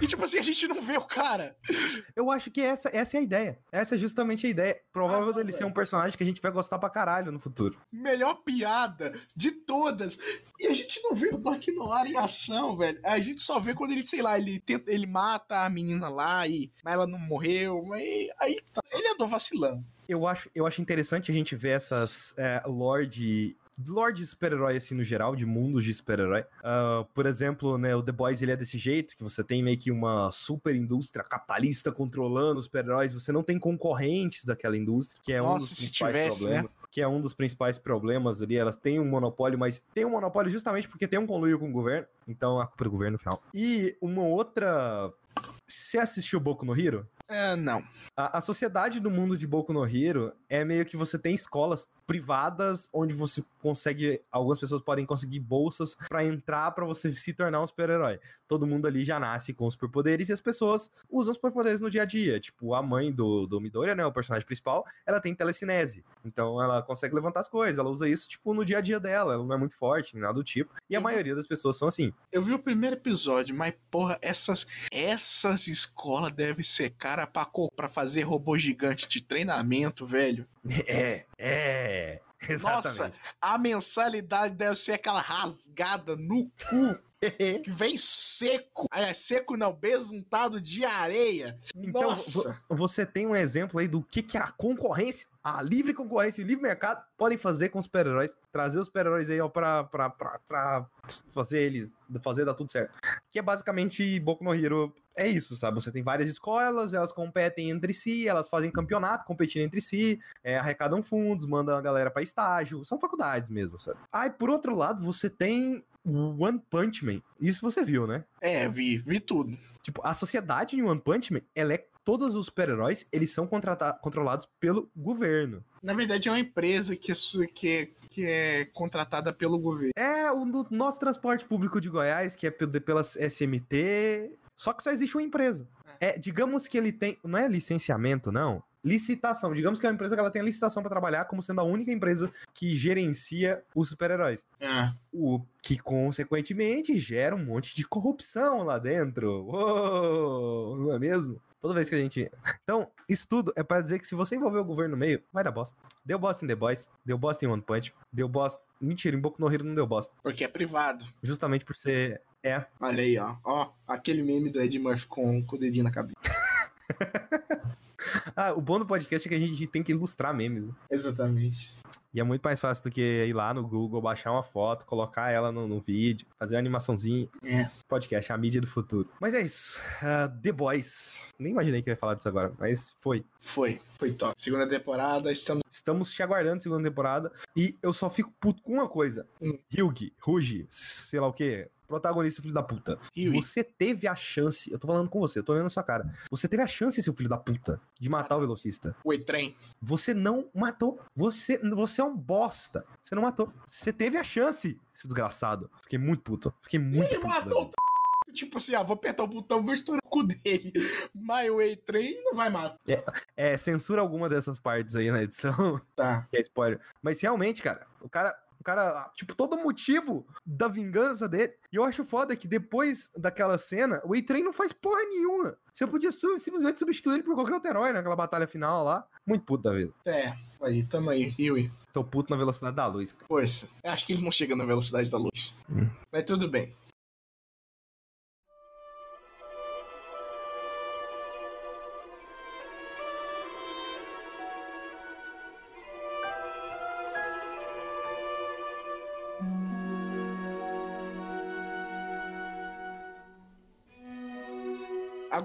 E tipo assim, a gente não vê o cara. Eu acho que essa, essa é a ideia. Essa é justamente a ideia. Provável Ah, dele ser um personagem que a gente vai gostar pra caralho no futuro. Melhor piada de todas. E a gente não vê o Black Noir em ação, velho. A gente só vê quando ele, sei lá, ele tenta, ele mata a menina lá e mas ela não morreu. Aí, aí tá. ele andou vacilando. Eu acho, eu acho interessante a gente ver essas é, Lorde. Lorde de super-herói, assim, no geral, de mundos de super-herói. Ah, por exemplo, né, o The Boys, ele é desse jeito, que você tem meio que uma super indústria capitalista controlando os super-heróis, você não tem concorrentes daquela indústria, que é um Nossa, dos se principais tivesse, né? problemas. Que é um dos principais problemas ali, elas têm um monopólio, mas tem um monopólio justamente porque tem um conluio com o governo, então a culpa é do governo no final. E uma outra... Você assistiu Boku no Hero? É, não. A, a sociedade do mundo de Boku no Hero é meio que você tem escolas privadas onde você consegue, algumas pessoas podem conseguir bolsas para entrar para você se tornar um super-herói. Todo mundo ali já nasce com superpoderes e as pessoas usam os superpoderes no dia a dia. Tipo, a mãe do, do Midoriya, né, o personagem principal, ela tem telecinese. Então ela consegue levantar as coisas, ela usa isso tipo no dia a dia dela, ela não é muito forte, nem nada do tipo. E a Uhum. maioria das pessoas são assim. Eu vi o primeiro episódio, mas porra, essas essas escolas devem ser cara pra, co- pra fazer robô gigante de treinamento, velho. É, é. Exatamente. A mensalidade deve ser aquela rasgada no cu que vem seco. Ah, É seco não, besuntado de areia. Então, você tem um exemplo aí do que, que a concorrência, a livre concorrência e livre mercado podem fazer com os super-heróis. Trazer os super-heróis aí, ó, pra, pra, pra, pra fazer eles, fazer dar tudo certo. Que é basicamente Boku no Hero. É isso, sabe? Você tem várias escolas, elas competem entre si, elas fazem campeonato, competindo entre si, é, arrecadam fundos, mandam a galera pra estágio. São faculdades mesmo, sabe? Aí, por outro lado, você tem o One Punch Man. Isso você viu, né? É, vi, vi tudo. Tipo, a sociedade em One Punch Man, ela é. Todos os super-heróis, eles são controlados pelo governo. Na verdade, é uma empresa que, su- que, é- que é contratada pelo governo. É o nosso transporte público de Goiás, que é pe- pela SMT. Só que só existe uma empresa. É, digamos que ele tem. Não é licenciamento, não. Licitação. Digamos que é uma empresa que ela tem licitação para trabalhar como sendo a única empresa que gerencia os super-heróis. É. O que, consequentemente, gera um monte de corrupção lá dentro. Uou, não é mesmo? Toda vez que a gente. Então, isso tudo é pra dizer que se você envolver o governo no meio, vai dar bosta. Deu bosta em The Boys, deu bosta em One Punch, deu bosta. Mentira, em Boku no Hero não deu bosta. Porque é privado. Justamente por ser. É. Olha aí, ó. Ó, aquele meme do Ed Murphy com, com o dedinho na cabeça. Ah, o bom do podcast é que a gente tem que ilustrar memes. Né? Exatamente. E é muito mais fácil do que ir lá no Google, baixar uma foto, colocar ela no, no vídeo, fazer uma animaçãozinha. É. Podcast, a mídia do futuro. Mas é isso. Ah, The Boys. Nem imaginei que eu ia falar disso agora, mas foi. Foi. Foi top. Segunda temporada, estamos. Estamos te aguardando segunda temporada. E eu só fico puto com uma coisa. Hum. Hyugi, Rugi, sei lá o que. Protagonista, filho da puta. Yui. Você teve a chance. Eu tô falando com você, eu tô olhando na sua cara. Você teve a chance, seu filho da puta, de matar o velocista. O E-Trem. Você não matou. Você, você é um bosta. Você não matou. Você teve a chance, seu desgraçado. Fiquei muito puto. Fiquei muito Ele puto. matou Tipo assim, ah, vou apertar o botão, vou estourar o cu dele. Mas o E-Trem não vai matar. É, censura alguma dessas partes aí na edição, Tá. que é spoiler. Mas realmente, cara, o cara. O cara, tipo, todo o motivo da vingança dele. E eu acho foda que depois daquela cena, o A-Train não faz porra nenhuma. Você podia simplesmente substituir ele por qualquer outro herói naquela batalha final lá. Muito puto da vida. É. Aí, tamo aí, Yui. Tô puto na velocidade da luz. cara. Força. Acho que ele não chega na velocidade da luz. Hum. Mas tudo bem.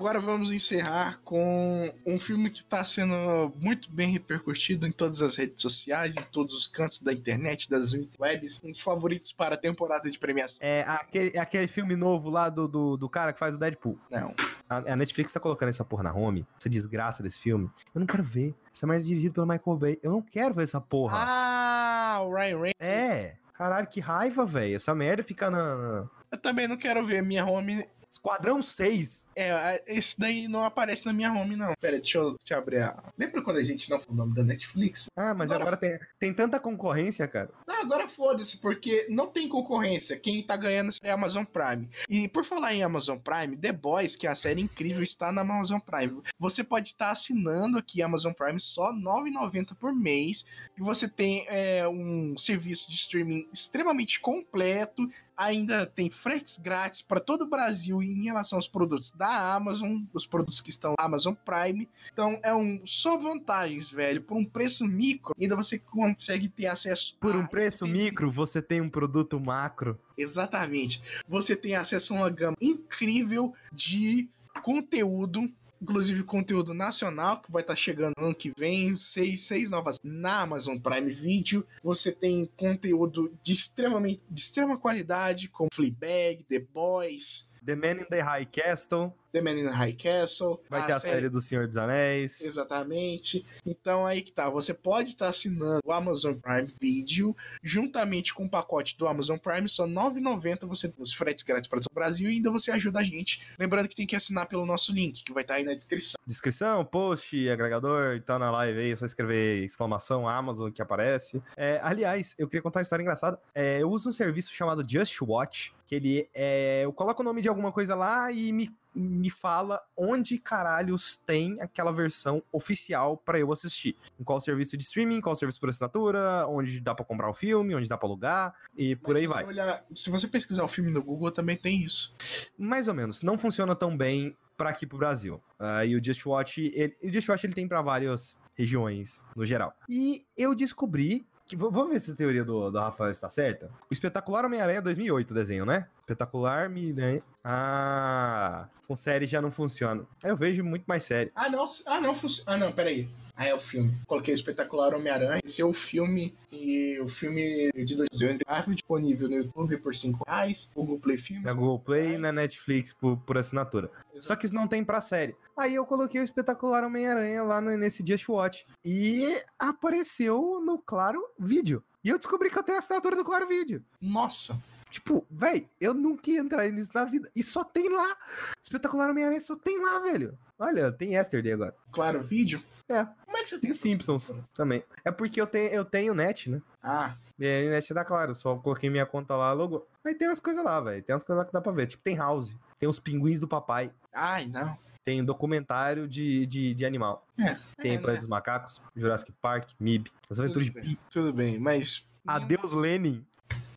Agora vamos encerrar com um filme que está sendo muito bem repercutido em todas as redes sociais, em todos os cantos da internet, das webs, uns favoritos para a temporada de premiação. É aquele, é aquele filme novo lá do, do, do cara que faz o Deadpool. Não. A, a Netflix tá colocando essa porra na home, essa desgraça desse filme. Eu não quero ver. Essa merda é dirigida pelo Michael Bay. Eu não quero ver essa porra. Ah, o Ryan Reynolds. É. Caralho, que raiva, velho. Essa merda fica na. na- Eu também não quero ver minha home. Esquadrão 6. É, esse daí não aparece na minha home, não. Pera, deixa eu, eu abrir a. Lembra quando a gente não falou o nome da Netflix? Ah, mas Agora- agora tem, tem tanta concorrência, cara. Não, agora foda-se, porque não tem concorrência. Quem tá ganhando é a Amazon Prime. E por falar em Amazon Prime, The Boys, que é a série incrível, está na Amazon Prime. Você pode estar assinando aqui a Amazon Prime só R$ 9,90 por mês. E você tem é, um serviço de streaming extremamente completo. Ainda tem fretes grátis para todo o Brasil em relação aos produtos da Amazon, os produtos que estão na Amazon Prime. Então é um só vantagens, velho. Por um preço micro, ainda você consegue ter acesso Por um preço micro, você tem um produto macro. Exatamente. Você tem acesso a uma gama incrível de conteúdo, inclusive conteúdo nacional, que vai estar chegando ano que vem, seis, seis novas na Amazon Prime Video. Você tem conteúdo de extremamente de extrema qualidade, como Fleabag, The Boys, The Man in the High Castle. The Man in the High Castle. Vai ter a série... série do Senhor dos Anéis. Exatamente. Então aí que tá. Você pode estar tá assinando o Amazon Prime Video juntamente com o pacote do Amazon Prime, só R$ 9,90 você tem os fretes grátis para o Brasil e ainda você ajuda a gente. Lembrando que tem que assinar pelo nosso link, que vai estar tá aí na descrição. Descrição, post, agregador, tá na live aí, é só escrever exclamação Amazon que aparece. É, aliás, eu queria contar uma história engraçada. É, eu uso um serviço chamado Just Watch, que ele é. Eu coloco o nome de alguma coisa lá e me me fala onde caralhos tem aquela versão oficial para eu assistir. Em qual serviço de streaming, qual serviço por assinatura, onde dá para comprar o filme, onde dá para alugar e por aí vai. Olhar, se você pesquisar o filme no Google, também tem isso. Mais ou menos. Não funciona tão bem para aqui pro Brasil. Uh, e o Just Watch, ele, o Just Watch ele tem para várias regiões no geral. E eu descobri que, vamos ver se a teoria do, do Rafael está certa. O espetacular Homem-Aranha 2008, desenho, né? Espetacular Miranha. Ah, com série já não funciona. Eu vejo muito mais série. Ah, não. Ah, não. Ah, não, peraí. Ah, é o filme. Coloquei o Espetacular Homem-Aranha. Esse é o filme. E o filme de 2000 ah, disponível no YouTube por 5 reais. Google Play Filmes. Na Google Play e na Netflix por, por assinatura. Exato. Só que isso não tem pra série. Aí eu coloquei o Espetacular Homem-Aranha lá nesse Just Watch. E apareceu no Claro Vídeo. E eu descobri que eu tenho a assinatura do Claro Vídeo. Nossa. Tipo, velho, eu nunca ia entrar nisso na vida. E só tem lá. Espetacular Homem-Aranha só tem lá, velho. Olha, tem Yesterday agora. Claro, vídeo? É. Como é que você tem? Simpsons também. É porque eu tenho, eu tenho net, né? Ah. E aí, net dá claro. Só coloquei minha conta lá, logo. Aí tem umas coisas lá, velho. Tem umas coisas lá que dá pra ver. Tipo, tem House. Tem os pinguins do papai. Ai, não. Tem documentário de, de, de animal. É. Tem é, Praia né? dos Macacos, Jurassic Park, MIB. As aventuras de bem, Tudo bem, mas. Adeus, Lenin.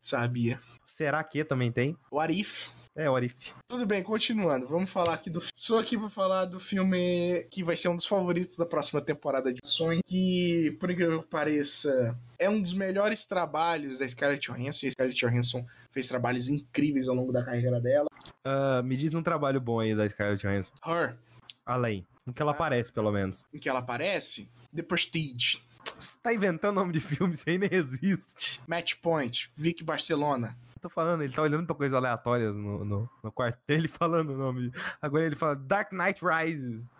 Sabia. Será que também tem? O Arif. É, o Arif. Tudo bem, continuando. Vamos falar aqui do. Sou aqui para falar do filme que vai ser um dos favoritos da próxima temporada de ações. Que, por incrível que pareça, é um dos melhores trabalhos da Scarlett Johansson. E a Scarlett Johansson fez trabalhos incríveis ao longo da carreira dela. Uh, me diz um trabalho bom aí da Scarlett Johansson. Her. Além. Em que ela ah. aparece, pelo menos. Em que ela aparece? The Prestige. Você tá inventando nome de filme, isso aí nem existe. Match Point, Vic Barcelona. Tô falando, ele tá olhando pra coisas aleatórias no, no, no quarto dele falando o nome. Agora ele fala Dark Knight Rises.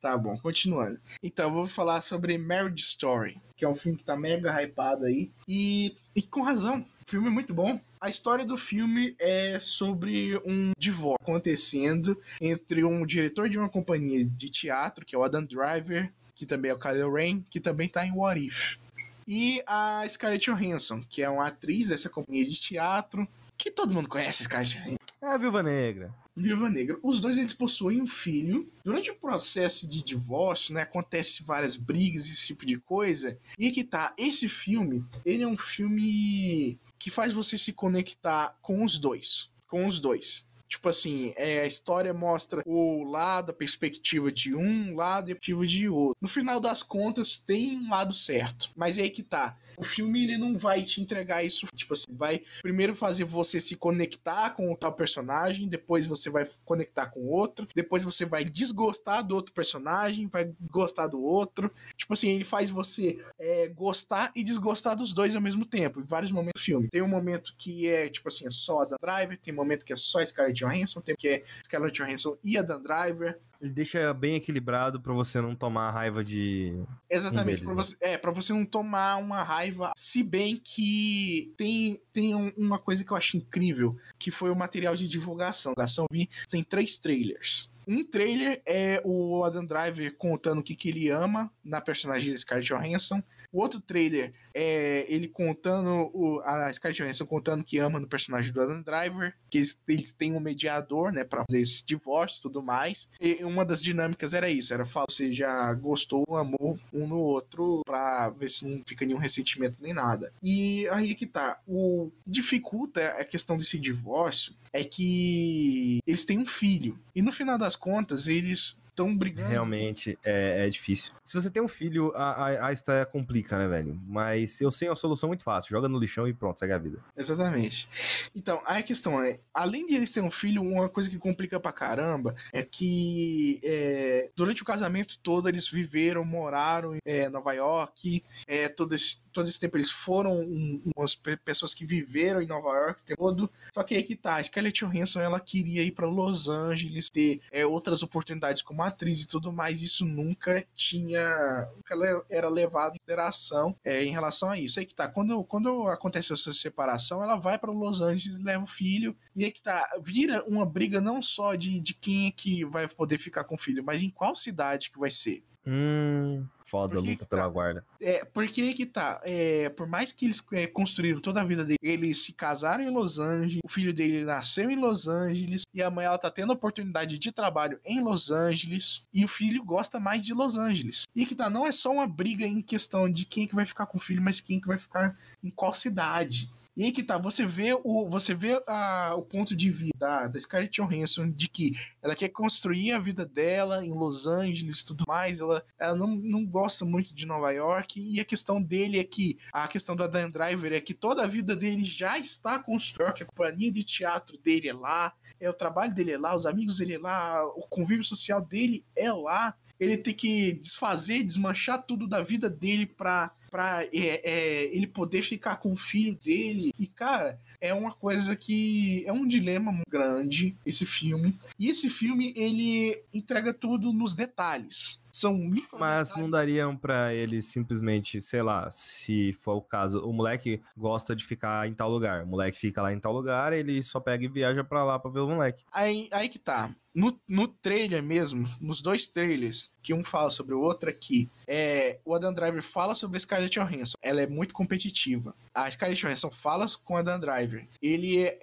Tá bom, continuando. Então, eu vou falar sobre Marriage Story, que é um filme que tá mega hypado aí. E, e com razão, o filme é muito bom. A história do filme é sobre um divórcio acontecendo entre um diretor de uma companhia de teatro, que é o Adam Driver, que também é o Kylo Ren, que também tá em What If. E a Scarlett Johansson, que é uma atriz dessa companhia de teatro, que todo mundo conhece, Scarlett Johansson. É a Viúva Negra. Viúva Negra. Os dois eles possuem um filho. Durante o processo de divórcio, né, acontece várias brigas, esse tipo de coisa. E que tá, esse filme, ele é um filme que faz você se conectar com os dois. Com os dois. Tipo assim, é, a história mostra o lado, a perspectiva de um lado e a perspectiva de outro. No final das contas, tem um lado certo. Mas é aí que tá. O filme ele não vai te entregar isso. Tipo assim, vai primeiro fazer você se conectar com o tal personagem, depois você vai conectar com outro, depois você vai desgostar do outro personagem, vai gostar do outro. Tipo assim, ele faz você é, gostar e desgostar dos dois ao mesmo tempo, em vários momentos do filme. Tem um momento que é, tipo assim, é só da Driver, tem um momento que é só Scarlett Johansson, tem que é Scarlett Johansson e a Dan Driver. Ele deixa bem equilibrado para você não tomar raiva de. Exatamente, pra você, é, para você não tomar uma raiva. Se bem que tem, tem uma coisa que eu acho incrível, que foi o material de divulgação. A vi tem três trailers. Um trailer é o Adam Driver contando o que, que ele ama na personagem de Scarlett Johansson. O outro trailer é ele contando, o, a Scarlett Johansson contando que ama no personagem do Adam Driver, que eles, eles têm um mediador, né, pra fazer esse divórcio e tudo mais. E uma das dinâmicas era isso, era falar se já gostou, amou um no outro, pra ver se não fica nenhum ressentimento nem nada. E aí que tá, o que dificulta a questão desse divórcio é que eles têm um filho. E no final das contas, eles estão brigando. Realmente é, é, difícil. Se você tem um filho, a, a, a, história complica, né, velho? Mas eu sei a solução muito fácil. Joga no lixão e pronto, segue a vida. Exatamente. Então, a questão é, além de eles terem um filho, uma coisa que complica pra caramba é que é, durante o casamento todo eles viveram, moraram em é, Nova York, é, todo esse todo esse tempo eles foram um, umas pessoas que viveram em Nova York todo. Só que aí que tá, a Scarlett Johansson ela queria ir para Los Angeles, ter é, outras oportunidades como atriz e tudo mais. Isso nunca tinha, nunca era levado em consideração é, em relação a isso. Aí que tá, quando, quando acontece essa separação, ela vai para Los Angeles, leva o filho e aí que tá, vira uma briga não só de, de quem é que vai poder ficar com o filho, mas em qual cidade que vai ser. Hum, foda, a luta pela tá? guarda. É, porque que tá, é, por mais que eles é, construíram toda a vida dele, eles se casaram em Los Angeles, o filho dele nasceu em Los Angeles, e a mãe ela tá tendo oportunidade de trabalho em Los Angeles, e o filho gosta mais de Los Angeles. E que tá, não é só uma briga em questão de quem que vai ficar com o filho, mas quem que vai ficar em qual cidade. E aí que tá, você vê o, você vê a, o ponto de vista da, Scarlett Johansson de que ela quer construir a vida dela em Los Angeles e tudo mais, ela, ela não, não gosta muito de Nova York, e a questão dele é que, a questão do Dan Driver é que toda a vida dele já está construída, a companhia de teatro dele é lá, é o trabalho dele é lá, os amigos dele é lá, o convívio social dele é lá, ele tem que desfazer, desmanchar tudo da vida dele pra pra é, é, ele poder ficar com o filho dele. E, cara, é uma coisa que é um dilema grande esse filme. E esse filme ele entrega tudo nos detalhes. São Mas não dariam para ele simplesmente, sei lá, se for o caso, o moleque gosta de ficar em tal lugar. O moleque fica lá em tal lugar, ele só pega e viaja para lá para ver o moleque. Aí, aí que tá. No, no trailer mesmo, nos dois trailers, que um fala sobre o outro aqui, é, o Adam Driver fala sobre a Scarlett Johansson. Ela é muito competitiva. A Scarlett Johansson fala com o Adam Driver. Ele é,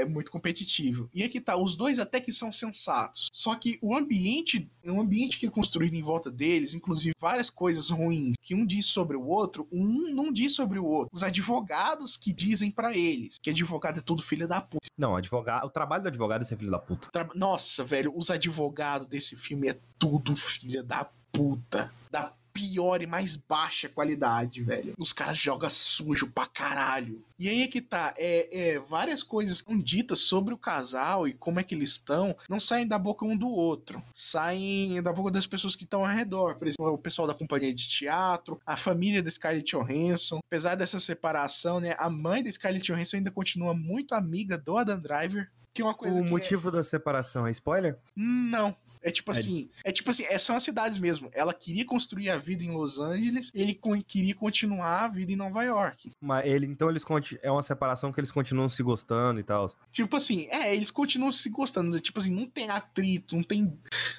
é muito competitivo. E aqui tá, os dois até que são sensatos. Só que o ambiente, o ambiente que é construído em volta deles, inclusive várias coisas ruins que um diz sobre o outro, um não diz sobre o outro. Os advogados que dizem para eles que advogado é tudo filho da puta. Não, advogado, o trabalho do advogado é ser filho da puta. Tra... Nossa, velho, os advogados desse filme é tudo filho da puta. Da pior e mais baixa qualidade, velho. Os caras jogam sujo pra caralho. E aí é que tá, é, é, várias coisas são ditas sobre o casal e como é que eles estão, não saem da boca um do outro. Saem da boca das pessoas que estão ao redor. Por exemplo, o pessoal da companhia de teatro, a família da Scarlett Johansson. Apesar dessa separação, né, a mãe da Scarlett Johansson ainda continua muito amiga do Adam Driver. Que é uma coisa o motivo é... da separação é spoiler? Não, é tipo assim, é tipo assim, é, são as cidades mesmo. Ela queria construir a vida em Los Angeles, ele queria continuar a vida em Nova York. Mas ele, então eles é uma separação que eles continuam se gostando e tal. Tipo assim, é, eles continuam se gostando, tipo assim, não tem atrito, não tem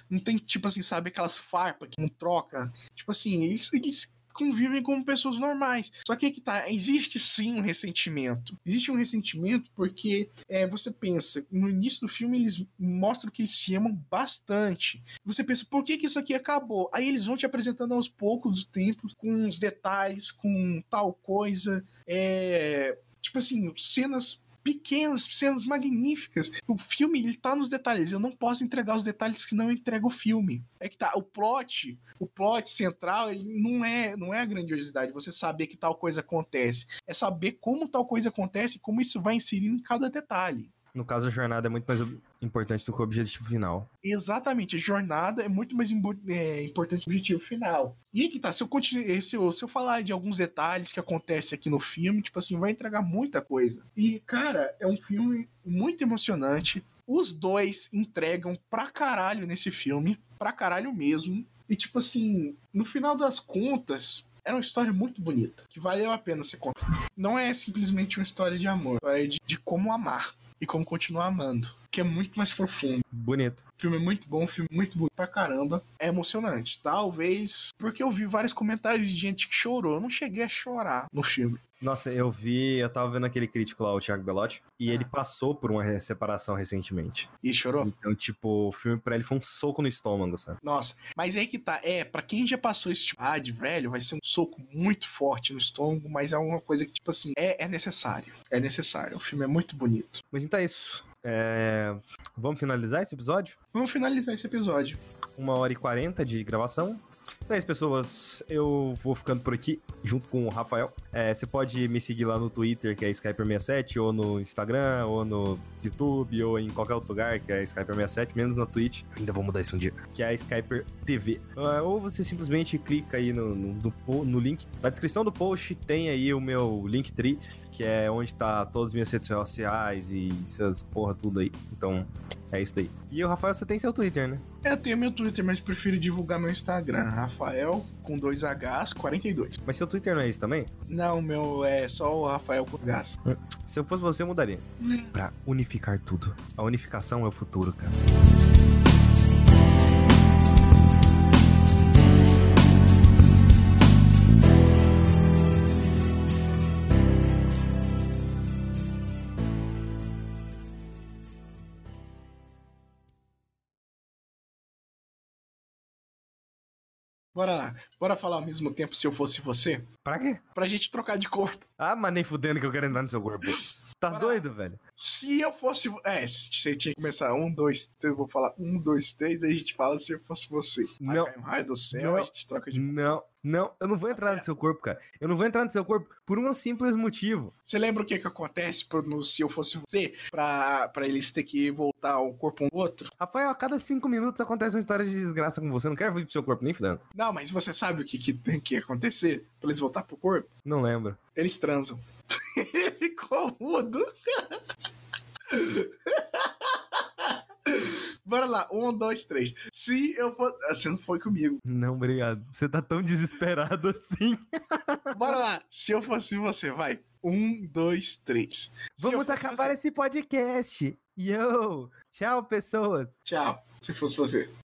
não tem tipo assim, sabe aquelas farpas que não troca. Tipo assim, eles, eles convivem como pessoas normais. Só que que tá, existe sim um ressentimento. Existe um ressentimento porque é, você pensa, no início do filme eles mostram que eles se amam bastante. Você pensa, por que, que isso aqui acabou? Aí eles vão te apresentando aos poucos do tempo, com os detalhes, com tal coisa. É, tipo assim, cenas pequenas, cenas magníficas. O filme, ele tá nos detalhes. Eu não posso entregar os detalhes que não entrega o filme. É que tá, o plot, o plot central, ele não é, não é a grandiosidade, você saber que tal coisa acontece. É saber como tal coisa acontece e como isso vai inserir em cada detalhe. No caso, a jornada é muito mais importante do que o objetivo final. Exatamente, a jornada é muito mais é, importante do objetivo final. E aí que tá, se eu, continue, se, eu, se eu falar de alguns detalhes que acontecem aqui no filme, tipo assim, vai entregar muita coisa. E, cara, é um filme muito emocionante. Os dois entregam pra caralho nesse filme, pra caralho mesmo. E, tipo assim, no final das contas, era uma história muito bonita, que valeu a pena ser contada. Não é simplesmente uma história de amor, é de, de como amar e como continuar amando. Que é muito mais profundo. Bonito. O filme é muito bom, filme muito bonito pra caramba. É emocionante. Talvez porque eu vi vários comentários de gente que chorou. Eu não cheguei a chorar no filme. Nossa, eu vi, eu tava vendo aquele crítico lá, o Thiago Belotti, e ah. ele passou por uma separação recentemente. E chorou? Então, tipo, o filme pra ele foi um soco no estômago, sabe? Nossa, mas aí que tá, é, pra quem já passou esse tipo ah, de velho, vai ser um soco muito forte no estômago, mas é uma coisa que, tipo assim, é, é necessário. É necessário. O filme é muito bonito. Mas então é isso. É... Vamos finalizar esse episódio? Vamos finalizar esse episódio. Uma hora e quarenta de gravação. Então é isso, pessoas. Eu vou ficando por aqui. junto com o Rafael. É, você pode me seguir lá no Twitter, que é Skyper67, ou no Instagram, ou no YouTube, ou em qualquer outro lugar, que é Skyper67, menos na Twitch. Ainda vou mudar isso um dia. Que é Skyper TV. Uh, ou você simplesmente clica aí no, no, no, no, link. Na descrição do post tem aí o meu Linktree, que é onde tá todas as minhas redes sociais e essas porra tudo aí. Então, é isso daí. E o Rafael, você tem seu Twitter, né? É, eu tenho meu Twitter, mas prefiro divulgar meu Instagram. Rafael com dois Hs 42. Mas seu Twitter não é isso também? Não, meu é só o Rafael com Hs. Se eu fosse você, eu mudaria. Pra unificar tudo. A unificação é o futuro, cara. Bora lá. Bora falar ao mesmo tempo se eu fosse você? Pra quê? Pra gente trocar de corpo. Ah, mas nem fudendo que eu quero entrar no seu corpo. Tá Bora doido, lá. velho? Se eu fosse. É, você tinha que começar um, dois, três. Eu vou falar um, dois, três, aí a gente fala se eu fosse você. Não. raio do céu, Não. a gente troca de. Não, não, eu não vou entrar no seu corpo, cara. Eu não vou entrar no seu corpo por um simples motivo. Você lembra o que que acontece no, se eu fosse você? Pra, pra eles ter que voltar um corpo um outro? Rafael, a cada cinco minutos acontece uma história de desgraça com você. Eu não quero vir pro seu corpo nem fudendo. Não, mas você sabe o que, que tem que acontecer pra eles voltar pro corpo? Não lembro. Eles transam. Ficou mudo. Bora lá, um, dois, três. Se eu fosse. Ah, Você não foi comigo. Não, obrigado. Você tá tão desesperado assim. Bora lá, se eu fosse você, vai. Um, dois, três. Se Vamos acabar você- esse podcast. Yo! Tchau, pessoas. Tchau, se fosse você.